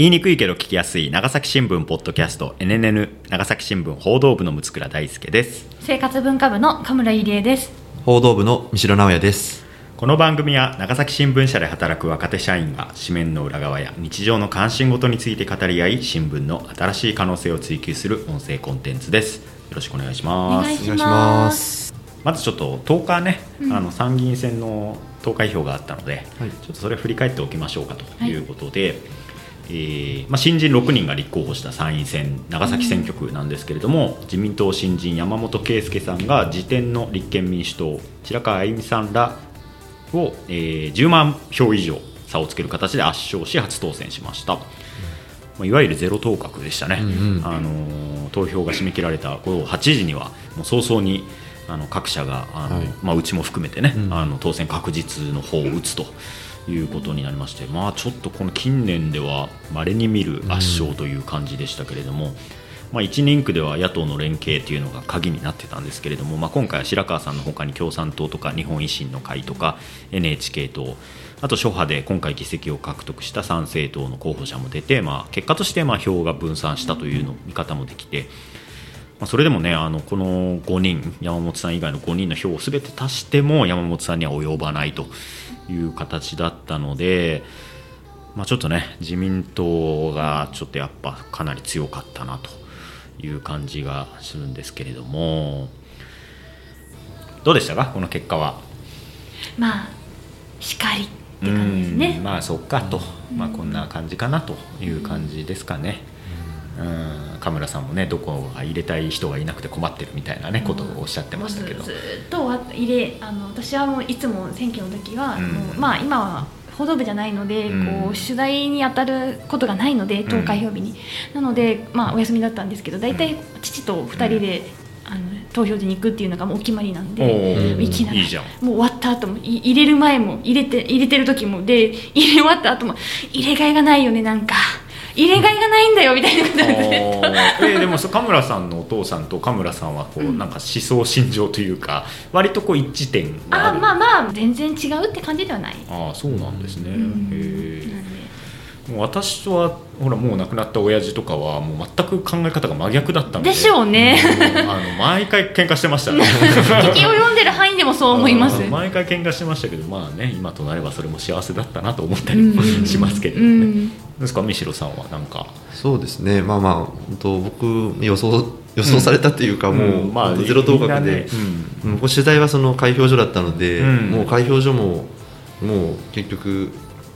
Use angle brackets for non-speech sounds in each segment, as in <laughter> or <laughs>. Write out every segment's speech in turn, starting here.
言いにくいけど聞きやすい長崎新聞ポッドキャスト NNN 長崎新聞報道部の六倉大輔です。生活文化部の神村入江です。報道部の三城直也です。この番組は長崎新聞社で働く若手社員が紙面の裏側や日常の関心事について語り合い新聞の新しい可能性を追求する音声コンテンツです。よろしくお願いしおます。願いします。まずちょっと10日ね、うん。あの参議院選の投開票があったので、はい。ちょっとそれを振り返っておきましょうかということで、えーまあ、新人6人が立候補した参院選長崎選挙区なんですけれども、自民党新人山本圭介さんが時点の立憲民主党白川あゆみさんらを、えー10万票以上差をつける形で圧勝し初当選しました、まあいわゆるゼロ当確でしたね、うんうん。あのー投票が締め切られた午後8時にはもう早々にあの各社があの、はい。まあ、うちも含めてね、うん。あの当選確実の方を打つということになりまして、まあ、ちょっとこの近年では稀に見る圧勝という感じでしたけれども、まあ、1人区では野党の連携というのが鍵になってたんですけれども、まあ、今回は白川さんのほかに共産党とか日本維新の会とか NHK 党あと諸派で今回議席を獲得した参政党の候補者も出て、まあ、結果としてまあ票が分散したというの見方もできて。まあ、それでもねあのこの5人山本さん以外の5人の票をすべて足しても山本さんには及ばないという形だったので、まあ、ちょっとね自民党がちょっとやっぱかなり強かったなという感じがするんですけれどもどうでしたか？この結果は。まあしかりって感じですうんねまあそっかと、まあ、こんな感じかなという感じですかね。うん、神村さんもねどこが入れたい人がいなくて困ってるみたいなねことをおっしゃってましたけど。ずずっとわ入れあの私はもういつも選挙の時は、うん。もうまあ今は報道部じゃないので、うん。こう取材に当たることがないので投開票日に、なのでまあお休みだったんですけど大体父と2人で、あの投票所に行くっていうのがもうお決まりなんおで、ー。行きながらもう終わった後もい入れる前も入れて入れてる時もで入れ終わった後も入れ替えがないよねなんか入れ替えがないんだよみたいなことで。えーでもそう神村さんのお父さんと神村さんはこう、なんか思想信条というか割とこう一致点がある。あまあまあ全然違うって感じではない。あーそうなんですね、うん。へー。なんでもう私とはほらもう亡くなった親父とかはもう全く考え方が真逆だったので。でしょうね。うん。あの毎回喧嘩してました。ね敵を読んでる範囲でもそう思います。うん。毎回喧嘩してましたけどまあね今となればそれも幸せだったなと思ったりもうん。しますけれどうもね、うですか？三代さんはなんか。そうですね。まあまあ本当僕予想予想されたというか、もう、んまあ本当ゼロ当確みんなね。で、うん。僕取材はその開票所だったので、うん。もう開票所ももう結局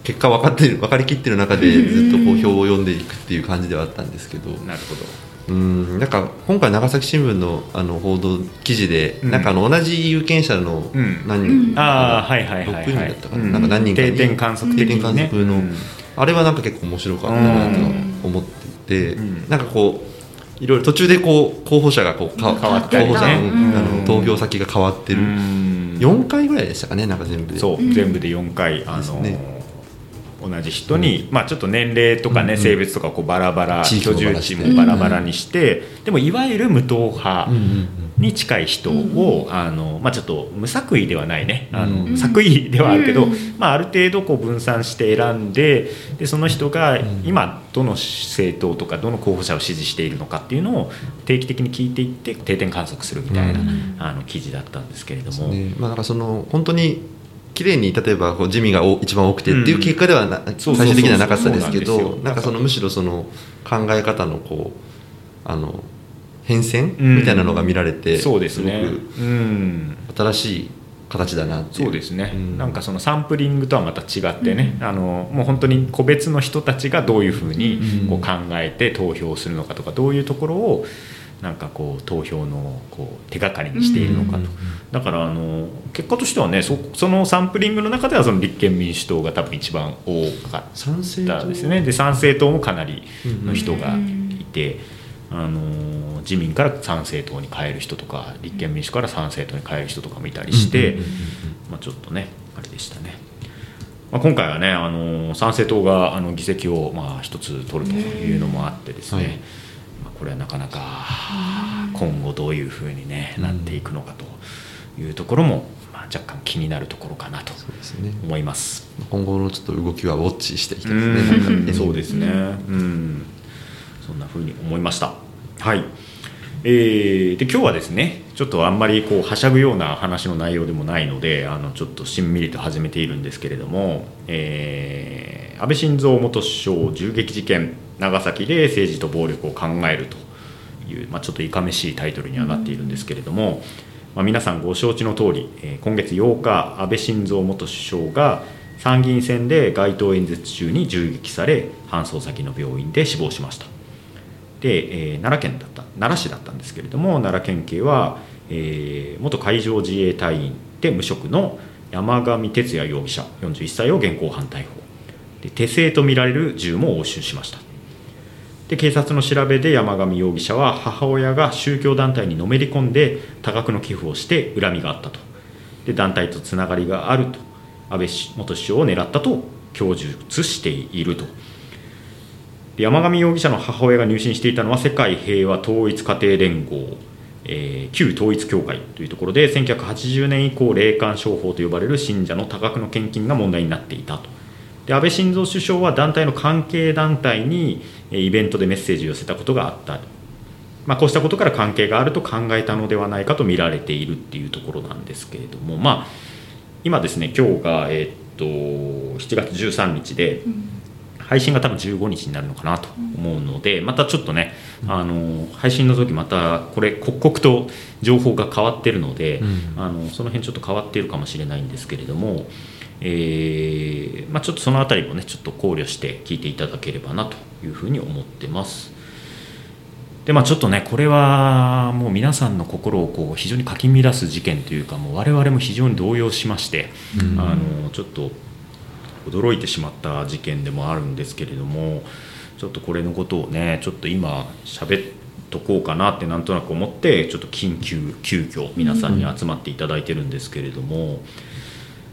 結果分かってる分かりきってる中でずっとこう票を読んでいくっていう感じではあったんですけど、うんなるほど。うん。なんか今回長崎新聞のあの報道記事で、うん。なんかあの同じ有権者のうん。何うん。人、ああはいはいはいはい。6人だったかな,、うんなんか何人かに。定点観測的定にね。点観測の、うん。あれはなんか結構面白かったなと思っていて、うん。なんかこういろいろ途中でこう候補者がこうか変わったりね。候補者の,、うん。あの投票先が変わってる、うん。4回ぐらいでしたかねなんか全部で。そう、うん。全部で4回あの、ですね同じ人に、まあ、ちょっと年齢とかね、うん性別とかこうバラバラ居住地もバラバラにして、でもいわゆる無党派に近い人を、あのまあ、ちょっと無作為ではないね。あの、うん。作為ではあるけど、うん。まあ、ある程度こう分散して選んででその人がん。今どの政党とかどの候補者を支持しているのかっていうのを定期的に聞いていって定点観測するみたいな、うん。あの記事だったんですけれども。ね。まあ、なんかその本当に綺麗に例えばこう地味がお一番多くてっていう結果ではな、そうそうそう最終的にはなかったですけどなんかそのむしろその考え方のこうあの変遷うん。みたいなのが見られて、そうですね。ごうんく新しい形だなっていう。そうですね、ん。なんかそのサンプリングとはまた違ってね、あのもう本当に個別の人たちがどういうふうにうん。こう考えて投票するのかとかどういうところをなんかこう投票のこう手がかりにしているのかと、うんだからあの結果としてはねそそのサンプリングの中ではその立憲民主党が多分一番多かっ賛成たですね。で参政党もかなりの人がいて、あの自民から参政党に変える人とか立憲民主から参政党に変える人とかもいたりして、ちょっとねあれでしたね、まあ、今回はねあの参政党があの議席をまあ一つ取るというのもあってですね、これはなかなか今後どういうふうに、ね、なっていくのかというところも、まああ、若干気になるところかなと思います。今後のちょっと動きはウォッチしていきたいですね。うん。ねそうですね、うん、そんな風に思いました。はい。えーで今日はですねちょっとあんまりこうはしゃぐような話の内容でもないのであのちょっとしんみりと始めているんですけれども、えー安倍晋三元首相銃撃事件長崎で政治と暴力を考えるという、まあ、ちょっといかめしいタイトルにはなっているんですけれども、まあ、皆さんご承知の通り、えー今月8日安倍晋三元首相が参議院選で街頭演説中に銃撃され搬送先の病院で死亡しました。で、えー奈良県だった奈良市だったんですけれども奈良県警は、えー元海上自衛隊員で無職の山上徹也容疑者41歳を現行犯逮捕。で手製とみられる銃も押収しました。で警察の調べで山上容疑者は母親が宗教団体にのめり込んで多額の寄付をして恨みがあったと。で団体とつながりがあると。安倍元首相を狙ったと供述していると。山上容疑者の母親が入信していたのは世界平和統一家庭連合、えー旧統一教会というところで1980年以降霊感商法と呼ばれる信者の多額の献金が問題になっていたと。で安倍晋三首相は団体の関係団体にえーイベントでメッセージを寄せたことがあった、まあ、こうしたことから関係があると考えたのではないかと見られているっていうところなんですけれども、まあ、今ですね今日が、えーっと7月13日で、配信が多分15日になるのかなと思うので、またちょっとね、あの配信の時またこれ刻々と情報が変わってるので、うん。あのその辺ちょっと変わっているかもしれないんですけれども、えーまあ、ちょっとそのあたりもねちょっと考慮して聞いていただければなというふうに思ってます。でまあ、ちょっとね、これはもう皆さんの心をこう非常にかき乱す事件というか、もう我々も非常に動揺しまして、うんあのちょっと驚いてしまった事件でもあるんですけれども、ちょっとこれのことをね、ちょっと今、喋っとこうかなってなんとなく思って、ちょっと緊急、急遽皆さんに集まっていただいてるんですけれども。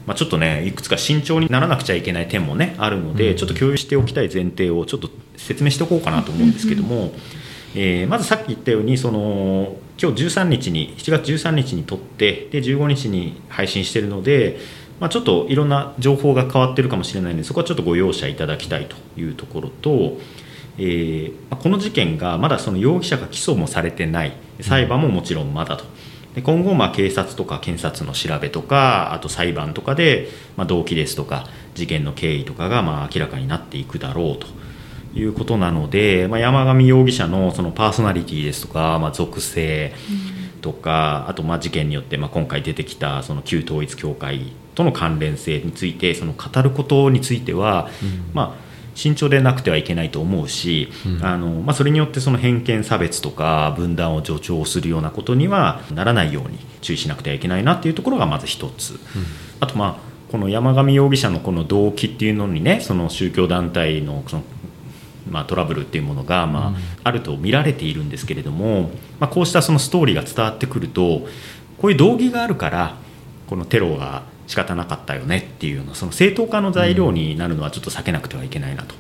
まあ、ちょっとねいくつか慎重にならなくちゃいけない点もねあるので、うん。ちょっと共有しておきたい前提をちょっと説明しておこうかなと思うんですけども、えーまずさっき言ったようにその今日13日に7月13日に撮ってで15日に配信しているので、まあ、ちょっといろんな情報が変わってるかもしれないのでそこはちょっとご容赦いただきたいというところと、えーまあこの事件がまだその容疑者が起訴もされてない。裁判ももちろんまだと。で今後、まあ警察とか検察の調べとかあと裁判とかで、まあ、動機ですとか事件の経緯とかがまあ明らかになっていくだろうと。いうことなので、まあ、山上容疑者のそのパーソナリティですとか、まあ、属性とか、あとまあ事件によってまあ今回出てきたその旧統一教会との関連性についてその語ることについては、まあ慎重でなくてはいけないと思うし、うん。あのまあ、それによってその偏見差別とか分断を助長するようなことにはならないように注意しなくてはいけないなっていうところがまず一つ、あとまあこの山上容疑者のこの動機っていうのにねその宗教団体のそのまあ、トラブルっていうものが、まあうん。あると見られているんですけれども、まあ、こうしたそのストーリーが伝わってくるとこういう動機があるからこのテロが仕方なかったよねっていうようなその正当化の材料になるのはちょっと避けなくてはいけないなと。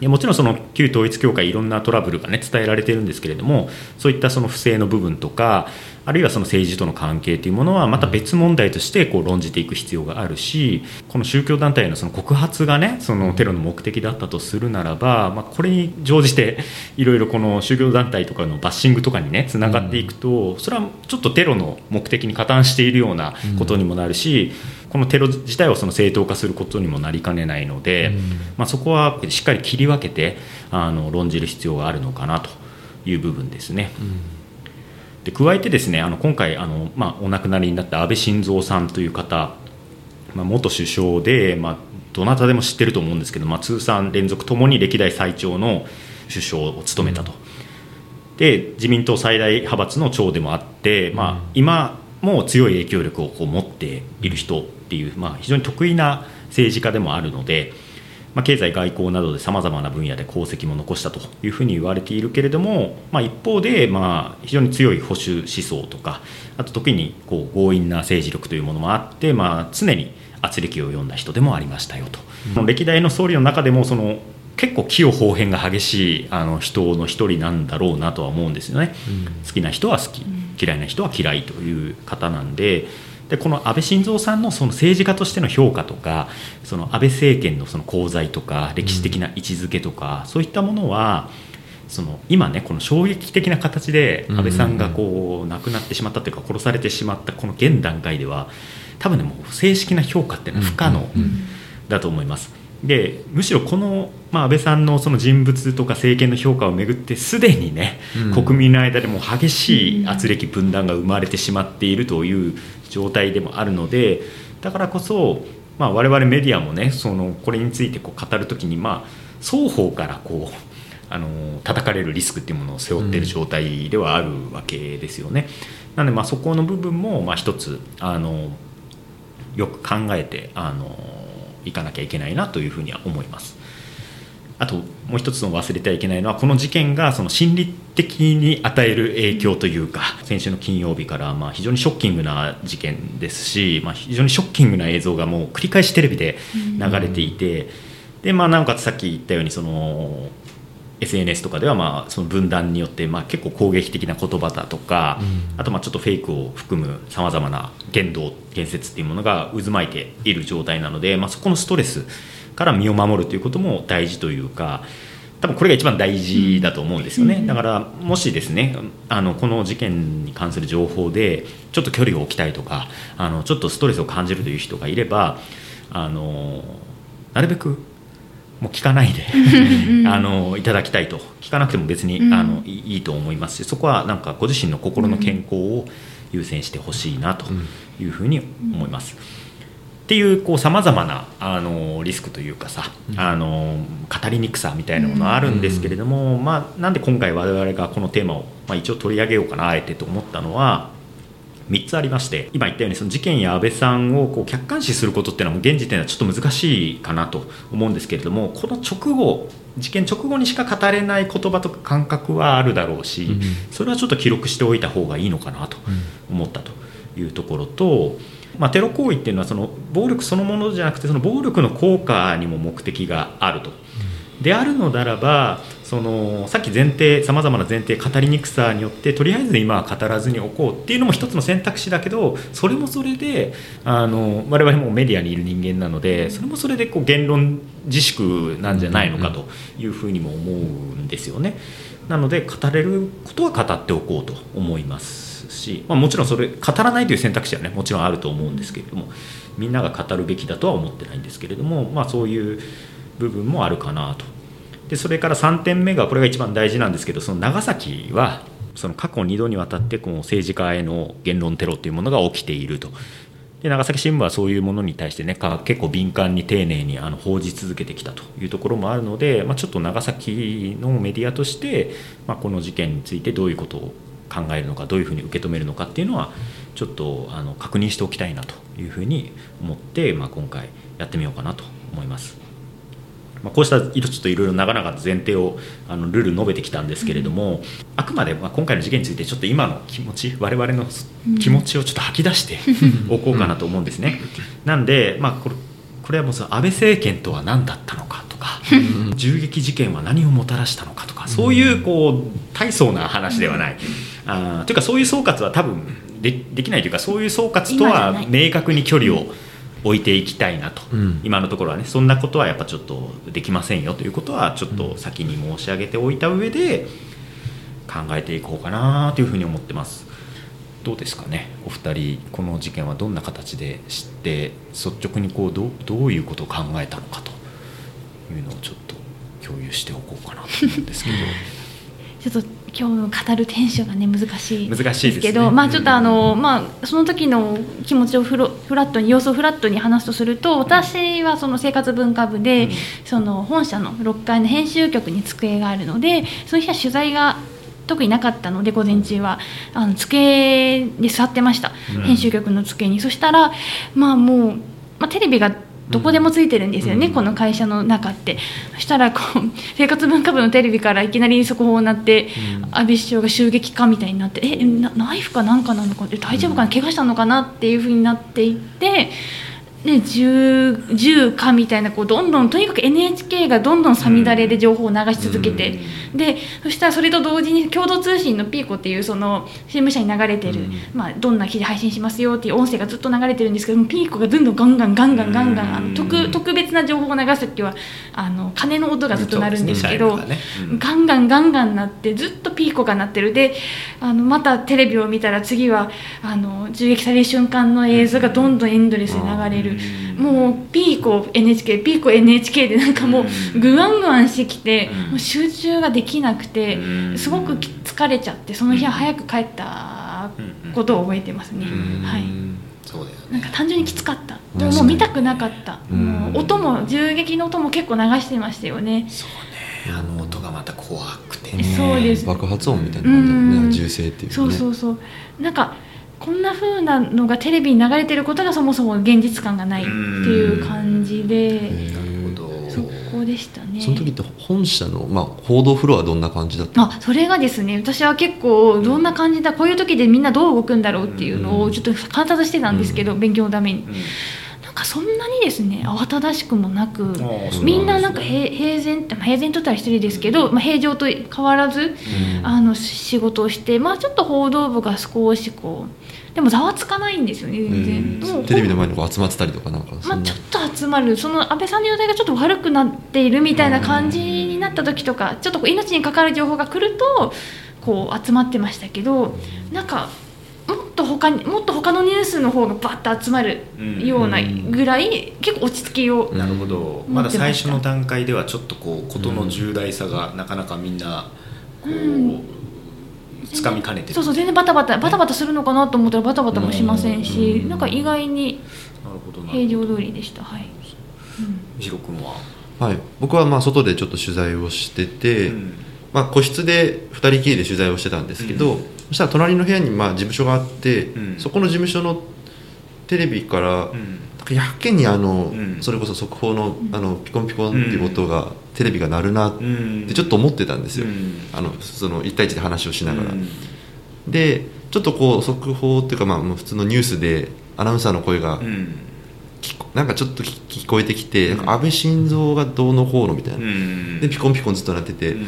いやもちろんその旧統一教会いろんなトラブルが、ね、伝えられているんですけれどもそういったその不正の部分とかあるいはその政治との関係というものはまた別問題としてこう論じていく必要があるしこの宗教団体のその告発がねそのテロの目的だったとするならば、まあ、これに乗じていろいろこの宗教団体とかのバッシングとかにねつながっていくとそれはちょっとテロの目的に加担しているようなことにもなるしこのテロ自体をその正当化することにもなりかねないので、うんまあ、そこはしっかり切り分けてあの論じる必要があるのかなという部分ですね。で加えてですねあの今回あの、まあ、お亡くなりになった安倍晋三さんという方、まあ、元首相で、まあ、どなたでも知ってると思うんですけど、まあ、通算連続ともに歴代最長の首相を務めたと。で自民党最大派閥の長でもあって、まあ、今も強い影響力をこう持っている人っていう、まあ、非常に得意な政治家でもあるので、まあ、経済、外交などでさまざまな分野で功績も残したというふうに言われているけれども、まあ、一方で、まあ、非常に強い保守思想とかあと時にこう強引な政治力というものもあって、まあ、常に圧力を読んだ人でもありましたよと、その歴代の総理の中でもその結構器用方変が激しいあの人の一人なんだろうなとは思うんですよね。好きな人は好き嫌いな人は嫌いという方なんででこの安倍晋三さんのその政治家としての評価とかその安倍政権のその功罪とか歴史的な位置づけとか、そういったものはその今ねこの衝撃的な形で安倍さんがこう亡くなってしまったというか殺されてしまったこの現段階では多分ねもう正式な評価っていうのは不可能だと思います。でむしろこの、まあ、安倍さんのその人物とか政権の評価をめぐってすでにね、うん、国民の間でも激しい圧力分断が生まれてしまっているという状態でもあるのでだからこそ、まあ、我々メディアもねそのこれについてこう語る時に、まあ、双方からこうあの叩かれるリスクっていうものを背負っている状態ではあるわけですよね。なのでまあそこの部分もまあ一つあのよく考えてあのいかなきゃいけないなというふうには思います。あともう一つの忘れてはいけないのはこの事件がその心理的に与える影響というか先週の金曜日からまあ非常にショッキングな事件ですし、まあ、非常にショッキングな映像がもう繰り返しテレビで流れていて、でまあ、なおかつさっき言ったようにその SNS とかではまあその分断によってまあ結構攻撃的な言葉だとか、あとまあちょっとフェイクを含むさまざまな言動言説っていうものが渦巻いている状態なので、まあ、そこのストレスから身を守るということも大事というか多分これが一番大事だと思うんですよね、だからもしですねあのこの事件に関する情報でちょっと距離を置きたいとかあのちょっとストレスを感じるという人がいればあのなるべくもう聞かないであのいただきたいと。聞かなくても別に、うん、あのいいと思いますしそこはなんかご自身の心の健康を優先してほしいなというふうに思います。っていうさまざまなあのリスクというかさ、あの語りにくさみたいなものはあるんですけれども、まあ、なんで今回我々がこのテーマを、まあ、一応取り上げようかなあえてと思ったのは3つありまして今言ったようにその事件や安倍さんをこう客観視することっていうのは現時点ではちょっと難しいかなと思うんですけれどもこの直後事件直後にしか語れない言葉とか感覚はあるだろうし、それはちょっと記録しておいた方がいいのかなと思ったというところと。まあ、テロ行為っていうのはその暴力そのものじゃなくてその暴力の効果にも目的があると。であるのならばそのさっき前提さまざまな前提語りにくさによってとりあえず今は語らずにおこうっていうのも一つの選択肢だけどそれもそれであの我々もメディアにいる人間なのでそれもそれでこう言論自粛なんじゃないのかというふうにも思うんですよね。なので語れることは語っておこうと思いますし、まあ、もちろんそれ語らないという選択肢はねもちろんあると思うんですけれどもみんなが語るべきだとは思ってないんですけれども、まあ、そういう部分もあるかなと。でそれから3点目がこれが一番大事なんですけどその長崎はその過去2度にわたってこの政治家への言論テロというものが起きていると。で長崎新聞はそういうものに対してね結構敏感に丁寧にあの報じ続けてきたと。いうところもあるので、まあ、ちょっと長崎のメディアとして、まあ、この事件についてどういうことを考えるのかどういうふうに受け止めるのかっていうのはちょっとあの確認しておきたいなというふうに思って、まあ、今回やってみようかなと思います。まあ、こうしたちょっといろいろ長々と前提をあのルール述べてきたんですけれども、うん、あくまでまあ今回の事件についてちょっと今の気持ち我々の気持ちをちょっと吐き出しておこうかなと思うんですね。なんで、まあ、これこれはもうその安倍政権とは何だったのかとか銃撃事件は何をもたらしたのかとかそういうこう大層な話ではない。あというかそういう総括は多分でできないというかそういう総括とは明確に距離を、置いていきたいなと、うん、今のところはね。そんなことはやっぱちょっとできませんよということはちょっと先に申し上げておいた上で考えていこうかなというふうに思ってます。どうですかね？お二人この事件はどんな形で知って率直にこうどどういうことを考えたのかと。いうのをちょっと共有しておこうかなと思うんですけど。ちょっと今日語るテンションがね難しい難しいですけど、ね、まあちょっとあの、まあその時の気持ちをフロフラットに様子をフラットに話すとすると私はその生活文化部で、うん、その本社の6階の編集局に机があるのでその日は取材が特になかったので午前中は。あの机に座ってました、うん、編集局の机に。そしたらまあもう、まあ、テレビがどこでもついてるんですよね、うん、この会社の中って。そしたらこう <laughs> 生活文化部のテレビからいきなり速報になって、うん、安倍首相が襲撃かみたいになってえナイフかなんかなのか大丈夫かな、怪我したのかなっていうふうになっていってね、銃銃かみたいなこうどんどんとにかく NHK がどんどんさみだれで情報を流し続けて、でそしたらそれと同時に共同通信のピーコっていうその CM 社に流れてる、まあ、どんな記事配信しますよっていう音声がずっと流れてるんですけどもピーコがどんどんガンガンガンガンガンガンあの特特別な情報を流す時はあの鐘の音がずっと鳴るんですけど、ねうんガンガンガンガン鳴ってずっとピーコが鳴ってるであのまたテレビを見たら次はあの銃撃される瞬間の映像がどんどんエンドレスに流れる、もうピーコ NHK ピーコ NHK でなんかもうグワングワンしてきて、もう集中ができなくて、うん。すごくき疲れちゃってその日は早く帰ったことを覚えてますね、はい。そうだよね。なんか単純にきつかった、うん。もう見たくなかった、うん。もう音も銃撃の音も結構流してましたよね、そうね。あの音がまた怖くてね。そうです。爆発音みたいな感じだよね。うん銃声っていうね。そうそうそう。なんかこんな風なのがテレビに流れてることがそもそも現実感がないっていう感じでへーなるほど。そこでしたね。その時って本社の、まあ、報道フロアはどんな感じだった？あそれがですね私は結構どんな感じだこういう時でみんなどう動くんだろうっていうのをちょっと観察してたんですけど、勉強のためになんかそんなにですね慌ただしくもなくーみんななんか平平然ってまあ平然と言ったら失礼ですけど、まあ、平常と変わらず、あの仕事をして、まあ、ちょっと報道部が少しこうでもざわつかないんですよね全然。テレビの前にこう集まってたりとかなんかそまあ、ちょっと集まるその安倍さんの容体がちょっと悪くなっているみたいな感じになった時とかちょっとこう命に関わる情報が来るとこう集まってましたけどなんかもっと他にもっと他のニュースの方がバッと集まるようなぐらい結構落ち着きをなるほど。うんまだ最初の段階ではちょっとこう事の重大さがなかなかみんなこうつかみかねてる。そうそう全然バタバタバタバタするのかなと思ったらバタバタもしませんしなんか意外になるほどな。平常通りでした。はい、ひろ君は？はい、僕はまあ外でちょっと取材をしてて、うん。まあ、個室で2人きりで取材をしてたんですけど、うんそしたら隣の部屋にまあ事務所があって、うん。そこの事務所のテレビから、うん。やけにあの、うん。それこそ速報のあのピコンピコンっていう音が、テレビが鳴るなっうん。てちょっと思ってたんですよ、うん。あのその1対1で話をしながら、うん。でちょっとこう速報っていうかまあ普通のニュースでアナウンサーの声がなんかちょっと聞聞こえてきて、うん。安倍晋三がどうのこうのみたいな、うん。でピコンピコンずっと鳴ってて、うん。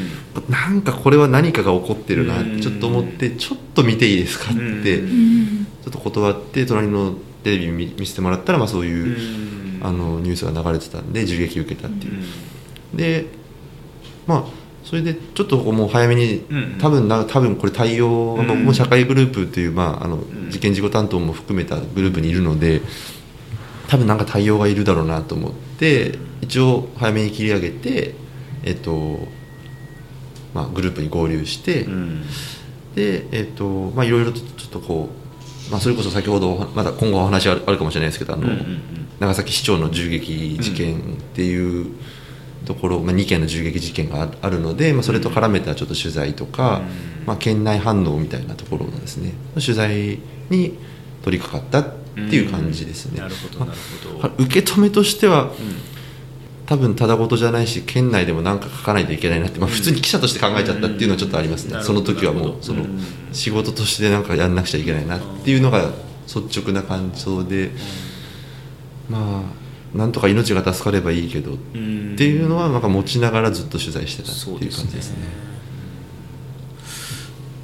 なんかこれは何かが起こってるなっうん。てちょっと思ってちょっと見ていいですかってうん。ちょっと断って隣のテレビ見見せてもらったらまあそういううん。あのニュースが流れてたんで銃撃受けたっていう。うん。でまあそれでちょっともう早めにうん。多分な多分これ対応うん。僕も社会グループというまああのん。事件事故担当も含めたグループにいるので多分なんか対応がいるだろうなと思って一応早めに切り上げてえっとまあグループに合流して、うん。でえっ、とまあいろいろとちょっとこう、まあ、それこそ先ほどまだ今後お話あるあるかもしれないですけどあの、うんうんうん。長崎市長の銃撃事件っていうところ、まあ、2件の銃撃事件がああるので、まあ、それと絡めたちょっと取材とか、うん。まあ、県内反応みたいなところのですね取材に取り掛かったっていう感じですね。なるほどなるほど。受け止めとしてはうん。多分ただごとじゃないし県内でも何か書かないといけないなって、まあ、普通に記者として考えちゃったっていうのはちょっとありますね、うん。その時はもうそのうん。仕事としてなんかやんなくちゃいけないなっていうのが率直な感想で、まあなんとか命が助かればいいけどっうんていうのはなん。か持ちながらずっと取材してたっていう感じですね。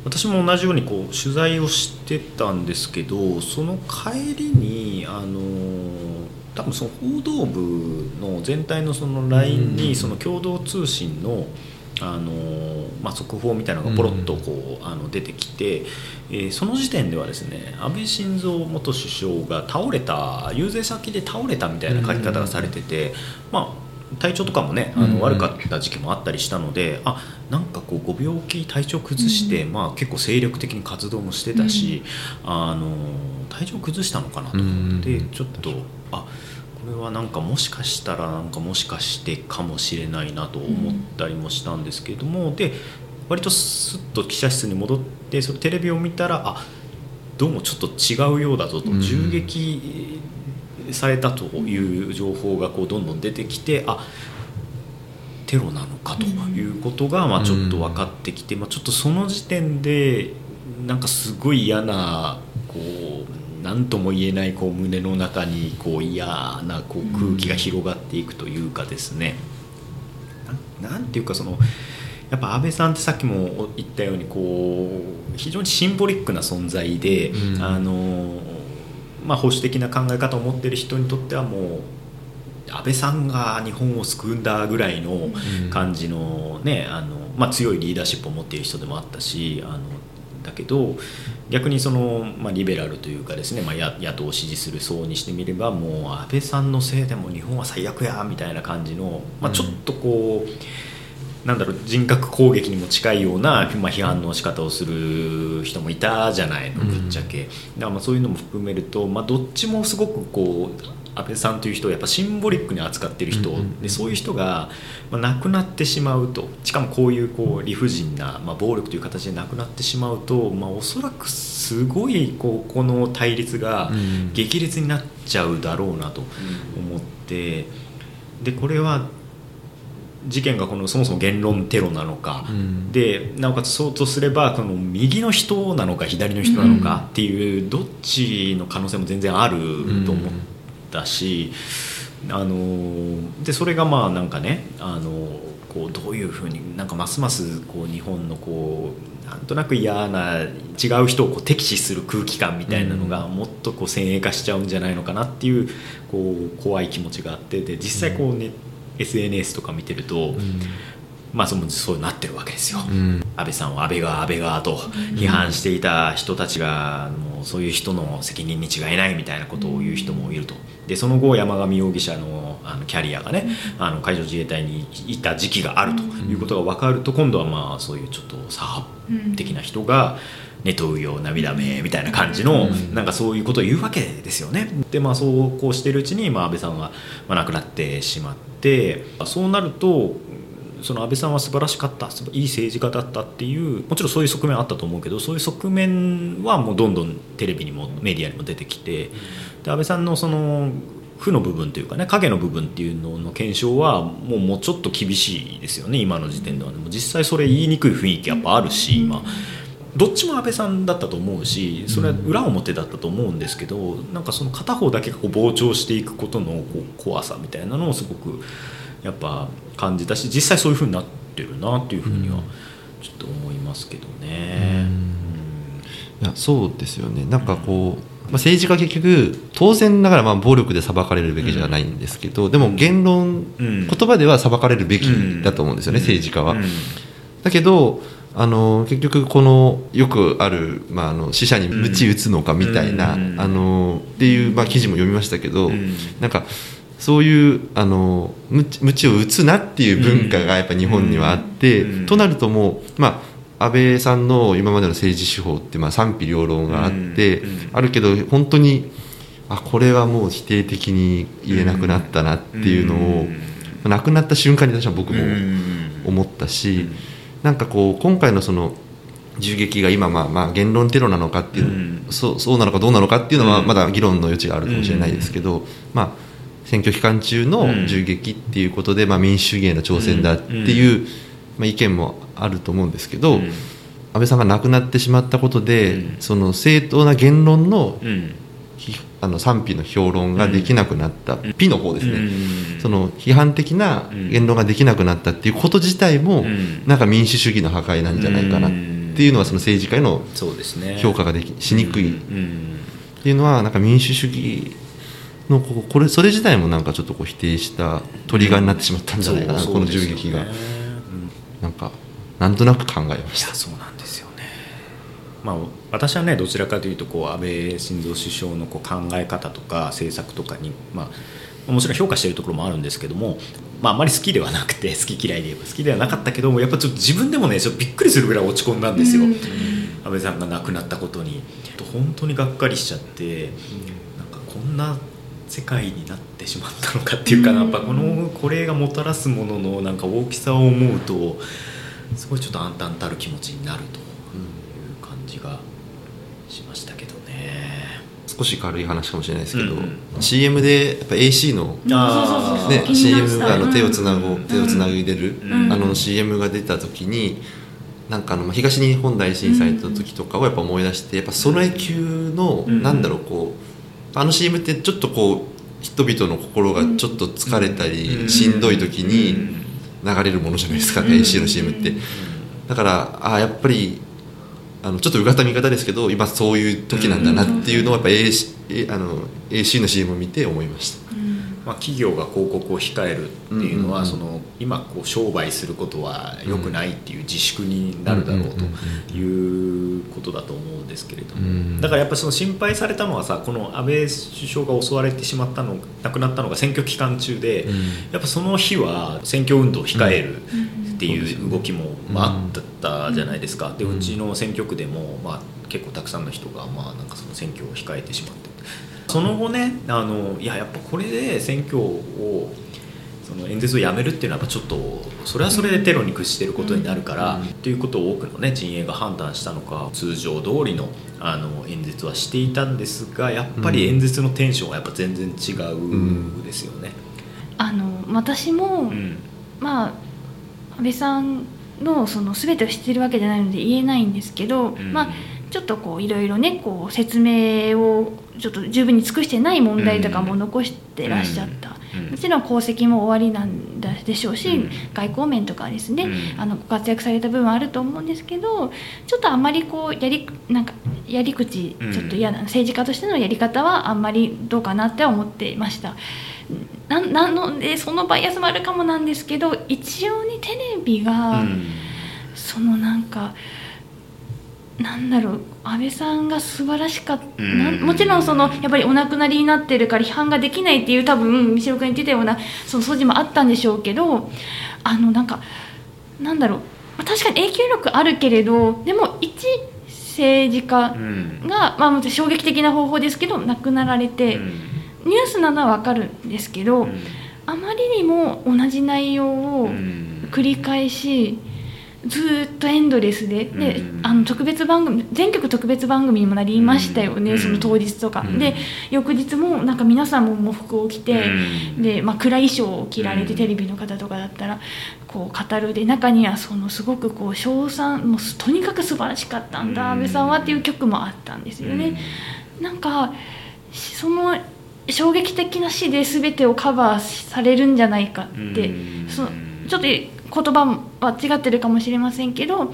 私も同じようにこう取材をしてたんですけどその帰りにあの多分その報道部の全体のその LINE にその共同通信のあの、まあ、速報みたいなのがポロッとこうあの出てきて、えーその時点ではですね安倍晋三元首相が倒れた遊説先で倒れたみたいな書き方がされてて、まあ体調とかもねあうんの悪かった時期もあったりしたので、あなんかこうご病気体調崩して、まあ、結構精力的に活動もしてたし、あの体調崩したのかなと思って、うん。ちょっとあこれはなんかもしかしたらなんかもしかしてかもしれないなと思ったりもしたんですけれども、で割とスッと記者室に戻ってそのテレビを見たらあどうもちょっと違うようだぞと、うん。銃撃されたという情報がこうどんどん出てきてあテロなのかということがまあちょっと分かってきて、まあ、ちょっとその時点でなんかすごい嫌なこう何とも言えないこう胸の中にこう嫌なこう空気が広がっていくというかですね、ななんていうかそのやっぱ安倍さんってさっきも言ったようにこう非常にシンボリックな存在で、うん。あのまあ、保守的な考え方を持ってる人にとってはもう安倍さんが日本を救うんだぐらいの感じの,、ねあのまあ、強いリーダーシップを持っている人でもあったしあのだけど逆にその、まあ、リベラルというかですね、まあ、野野党を支持する層にしてみればもう安倍さんのせいでも日本は最悪やみたいな感じの、まあ、ちょっとこう。なんだろう人格攻撃にも近いような、まあ、批判の仕方をする人もいたじゃないのぶっちゃけ、だからまあそういうのも含めると、まあ、どっちもすごくこう安倍さんという人をやっぱシンボリックに扱っている人、でそういう人が、まあ、亡くなってしまうとしかもこういうこう理不尽な、まあ、暴力という形で亡くなってしまうと、まあ、おそらくすごいこうこの対立がうん。激烈になっちゃうだろうなと思ってでこれは事件がこのそもそも言論テロなのか、うん。でなおかつそうとすればこの右の人なのか左の人なのかっていうどっちの可能性も全然あると思ったし、あのでそれがまあなんかねあのこうどういうふうになんかますますこう日本のこうなんとなく嫌な違う人をこう敵視する空気感みたいなのがもっとこう先鋭化しちゃうんじゃないのかなっていうこう怖い気持ちがあってで実際こうね、SNS とか見てると、まあそのそうなってるわけですよ。うん。安倍さんを安倍側安倍側と批判していた人たちがもうそういう人の責任に違いないみたいなことを言う人もいると。でその後山上容疑者のあのキャリアがねあの海上自衛隊にいた時期があるということが分かると今度はまあそういうちょっと左派的な人が「寝とうよ涙目」みたいな感じのなんかそういうことを言うわけですよね。でまあそうこうしてるうちにまあ安倍さんはまあ亡くなってしまってそうなるとその安倍さんは素晴らしかったいい政治家だったっていうもちろんそういう側面あったと思うけどそういう側面はもうどんどんテレビにもメディアにも出てきてで安倍さんのその負の部分というかね影の部分っていうのの検証はもうもうちょっと厳しいですよね今の時点では、ね、も実際それ言いにくい雰囲気やっぱあるし今。どっちも安倍さんだったと思うしそれは裏表だったと思うんですけどなんかその片方だけがこう膨張していくことのこう怖さみたいなのをすごくやっぱ感じたし実際そういうふうになってるなっていうふうにはちょっと思いますけどね。いやそうですよね。なんかこう、まあ、政治家結局当然ながらまあ暴力で裁かれるべきじゃないんですけど、でも言論、うん。言葉では裁かれるべきだと思うんですよね、政治家は。うん。だけどあの結局このよくある、まあ、あの死者に鞭打つのかみたいな、うん。あのっていう、まあ、記事も読みましたけど、うん。なんかそういうあのむ鞭を打つなっていう文化がやっぱ日本にはあって、うんとなるともう、まあ、安倍さんの今までの政治手法ってまあ賛否両論があって、うんあるけど本当にあこれはもう否定的に言えなくなったなっていうのを、亡くなった瞬間に私は僕も思ったし、なんかこう今回のその銃撃が今まあまあ言論テロなのかっていう、うん。そうそうなのかどうなのかっていうのはうん。まだ議論の余地があるかもしれないですけど、まあ選挙期間中うん。の銃撃っていうことで、まあ、民主主義への挑戦だっていう、まあ、意見もあると思うんですけど、うん。安倍さんが亡くなってしまったことで、うん。その正当な言論のあの賛否の評論ができなくなった、ピの方ですね、うん。その批判的な言論ができなくなったっていうこと自体も、うん。なんか民主主義の破壊なんじゃないかなっていうのはその政治家への評価ができしにくい。っうん。ていうのはなんか民主主義のここれそれ自体もなんかちょっとこう否定したトリガーになってしまったんじゃないかな、そうこの銃撃が。うんなんかなんとなく考えまいしたやそうなんですよね、まあ、私はねどちらかというとこう安倍晋三首相のこう考え方とか政策とかに、まあ、もちろん評価しているところもあるんですけども、まあ、あまり好きではなくて好き嫌いで言えば好きではなかったけどもやっぱちょっと自分でもねちょっとびっくりするぐらい落ち込んだんですよ、うん。安倍さんが亡くなったことに。本当にがっかりしちゃって、なんかこんな世界になってしまったのかっていうかな、やっぱこのこれがもたらすもののなんか大きさを思うとすごいちょっと暗淡たる気持ちになるという感じがしましたけどね。少し軽い話かもしれないですけど、うん。CM でやっぱ AC のあー。ね、CM があのうん。手をつなご、手をつなぎでる、うん。あの CM が出た時になんかあのまあ東日本大震災の時とかをやっぱ思い出してやっぱその級の、うん。なんだろうこうあの CM ってちょっとこう人々の心がちょっと疲れたり、うん。しんどい時に流れるものじゃないですか、うん。AC の CM って、だからああやっぱりあのちょっとうがった見方ですけど今そういう時なんだなっていうのをやっぱ AC, えあの AC の CM を見て思いました。まあ、企業が広告を控えるっていうのは、その今こう商売することは良くないっていう自粛になるだろうということだと思うんですけれども、うん。だからやっぱその心配されたのはさこの安倍首相が襲われてしまったの亡くなったのが選挙期間中で、うん。やっぱその日は選挙運動を控えるっていう動きも、まあ、あったじゃないですか、でうちの選挙区でも、まあ、結構たくさんの人が、まあ、なんかその選挙を控えてしまって。その後ねあのいややっぱこれで選挙をその演説をやめるっていうのはやっぱちょっとそれはそれでテロに屈していることになるから、うん。っていうことを多くの、ね、陣営が判断したのか通常通りのあの演説はしていたんですがやっぱり演説のテンションはやっぱ全然違うですよね。あの私も、うん。まあ安倍さんのその全てを知ってるわけじゃないので言えないんですけど、うん。まあちょっとこういろいろねこう説明をちょっと十分に尽くしてない問題とかも残してらっしゃった、もちろん功績も終わりなんだでしょうし、うん。外交面とかですね、うん。あのご活躍された部分はあると思うんですけどちょっとあんまりこうやりなんかやり口うん。ちょっと嫌な、政治家としてのやり方はあんまりどうかなって思っていました。ななのでそのバイアスもあるかもなんですけど一応にテレビが、うん。そのなんかなんだろう安倍さんが素晴らしかった、もちろんそのやっぱりお亡くなりになってるから批判ができないっていう多分三代君が言ってたようなその素地もあったんでしょうけどあのなんかなんだろうまあ確かに影響力あるけれどでも一政治家うん。が、まあ、衝撃的な方法ですけど亡くなられて、うん。ニュースなのは分かるんですけど、あまりにも同じ内容をうん繰り返しずーっとエンドレスで。で、うんあの特別番組全局特別番組にもなりましたよね、うんその当日とか、うん。で翌日もなんか皆さんも喪服を着て、うん。で、まあ、暗い衣装を着られて、うん。テレビの方とかだったらこう語るで中にはそのすごくこう称賛もうとにかく素晴らしかったんだ、うん。安倍さんはっていう曲もあったんですよね。なんかしその衝撃的な詩で全てをカバーされるんじゃないかって、うん。そのちょっと言葉は違ってるかもしれませんけど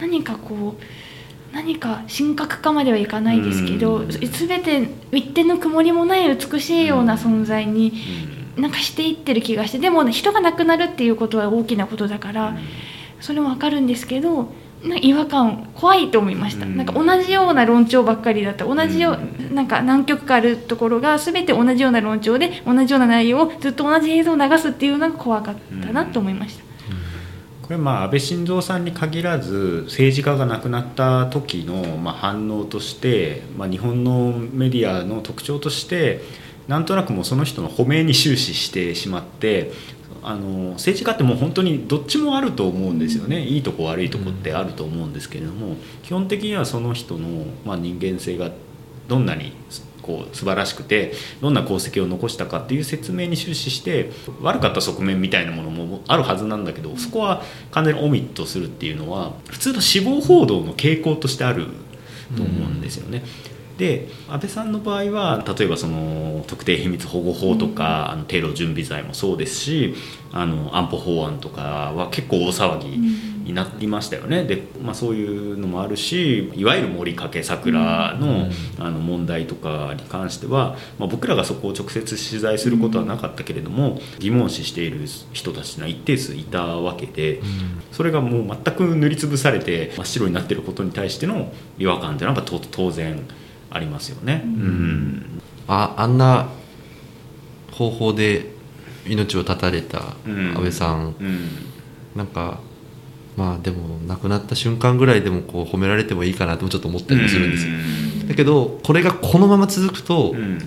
何かこう何か神格化まではいかないですけど、うん。全て一点の曇りもない美しいような存在にうん。なんかしていってる気がしてでも人が亡くなるっていうことは大きなことだから、うん。それもわかるんですけどな違和感怖いと思いました、うん。なんか同じような論調ばっかりだった。同じよう、なんか何曲かあるところが全て同じような論調で同じような内容をずっと同じ映像を流すっていうのが怖かったなと思いました、これまあ安倍晋三さんに限らず政治家が亡くなった時のまあ反応として、まあ、日本のメディアの特徴としてなんとなくもうその人の褒めに終始してしまってあの政治家ってもう本当にどっちもあると思うんですよね。いいとこ悪いとこってあると思うんですけれども基本的にはその人のまあ人間性がどんなにこう素晴らしくてどんな功績を残したかっていう説明に終始して悪かった側面みたいなものもあるはずなんだけどそこは完全にオミットするっていうのは普通の死亡報道の傾向としてあると思うんですよね。で安倍さんの場合は例えばその特定秘密保護法とか、あのテロ準備罪もそうですしあの安保法案とかは結構大騒ぎになりましたよね、で、まあ、そういうのもあるしいわゆる森掛桜の,、あの問題とかに関しては、まあ、僕らがそこを直接取材することはなかったけれども疑問視している人たちが一定数いたわけで、それがもう全く塗りつぶされて真っ白になっていることに対しての違和感っていうのはやっぱ当当然ありますよね。うん。ああんな方法で命を絶たれたうん。安倍さん、うん。なんかまあでも亡くなった瞬間ぐらいでもこう褒められてもいいかなともちょっと思ったりもするんですよ、だけどこれがこのまま続くとうん。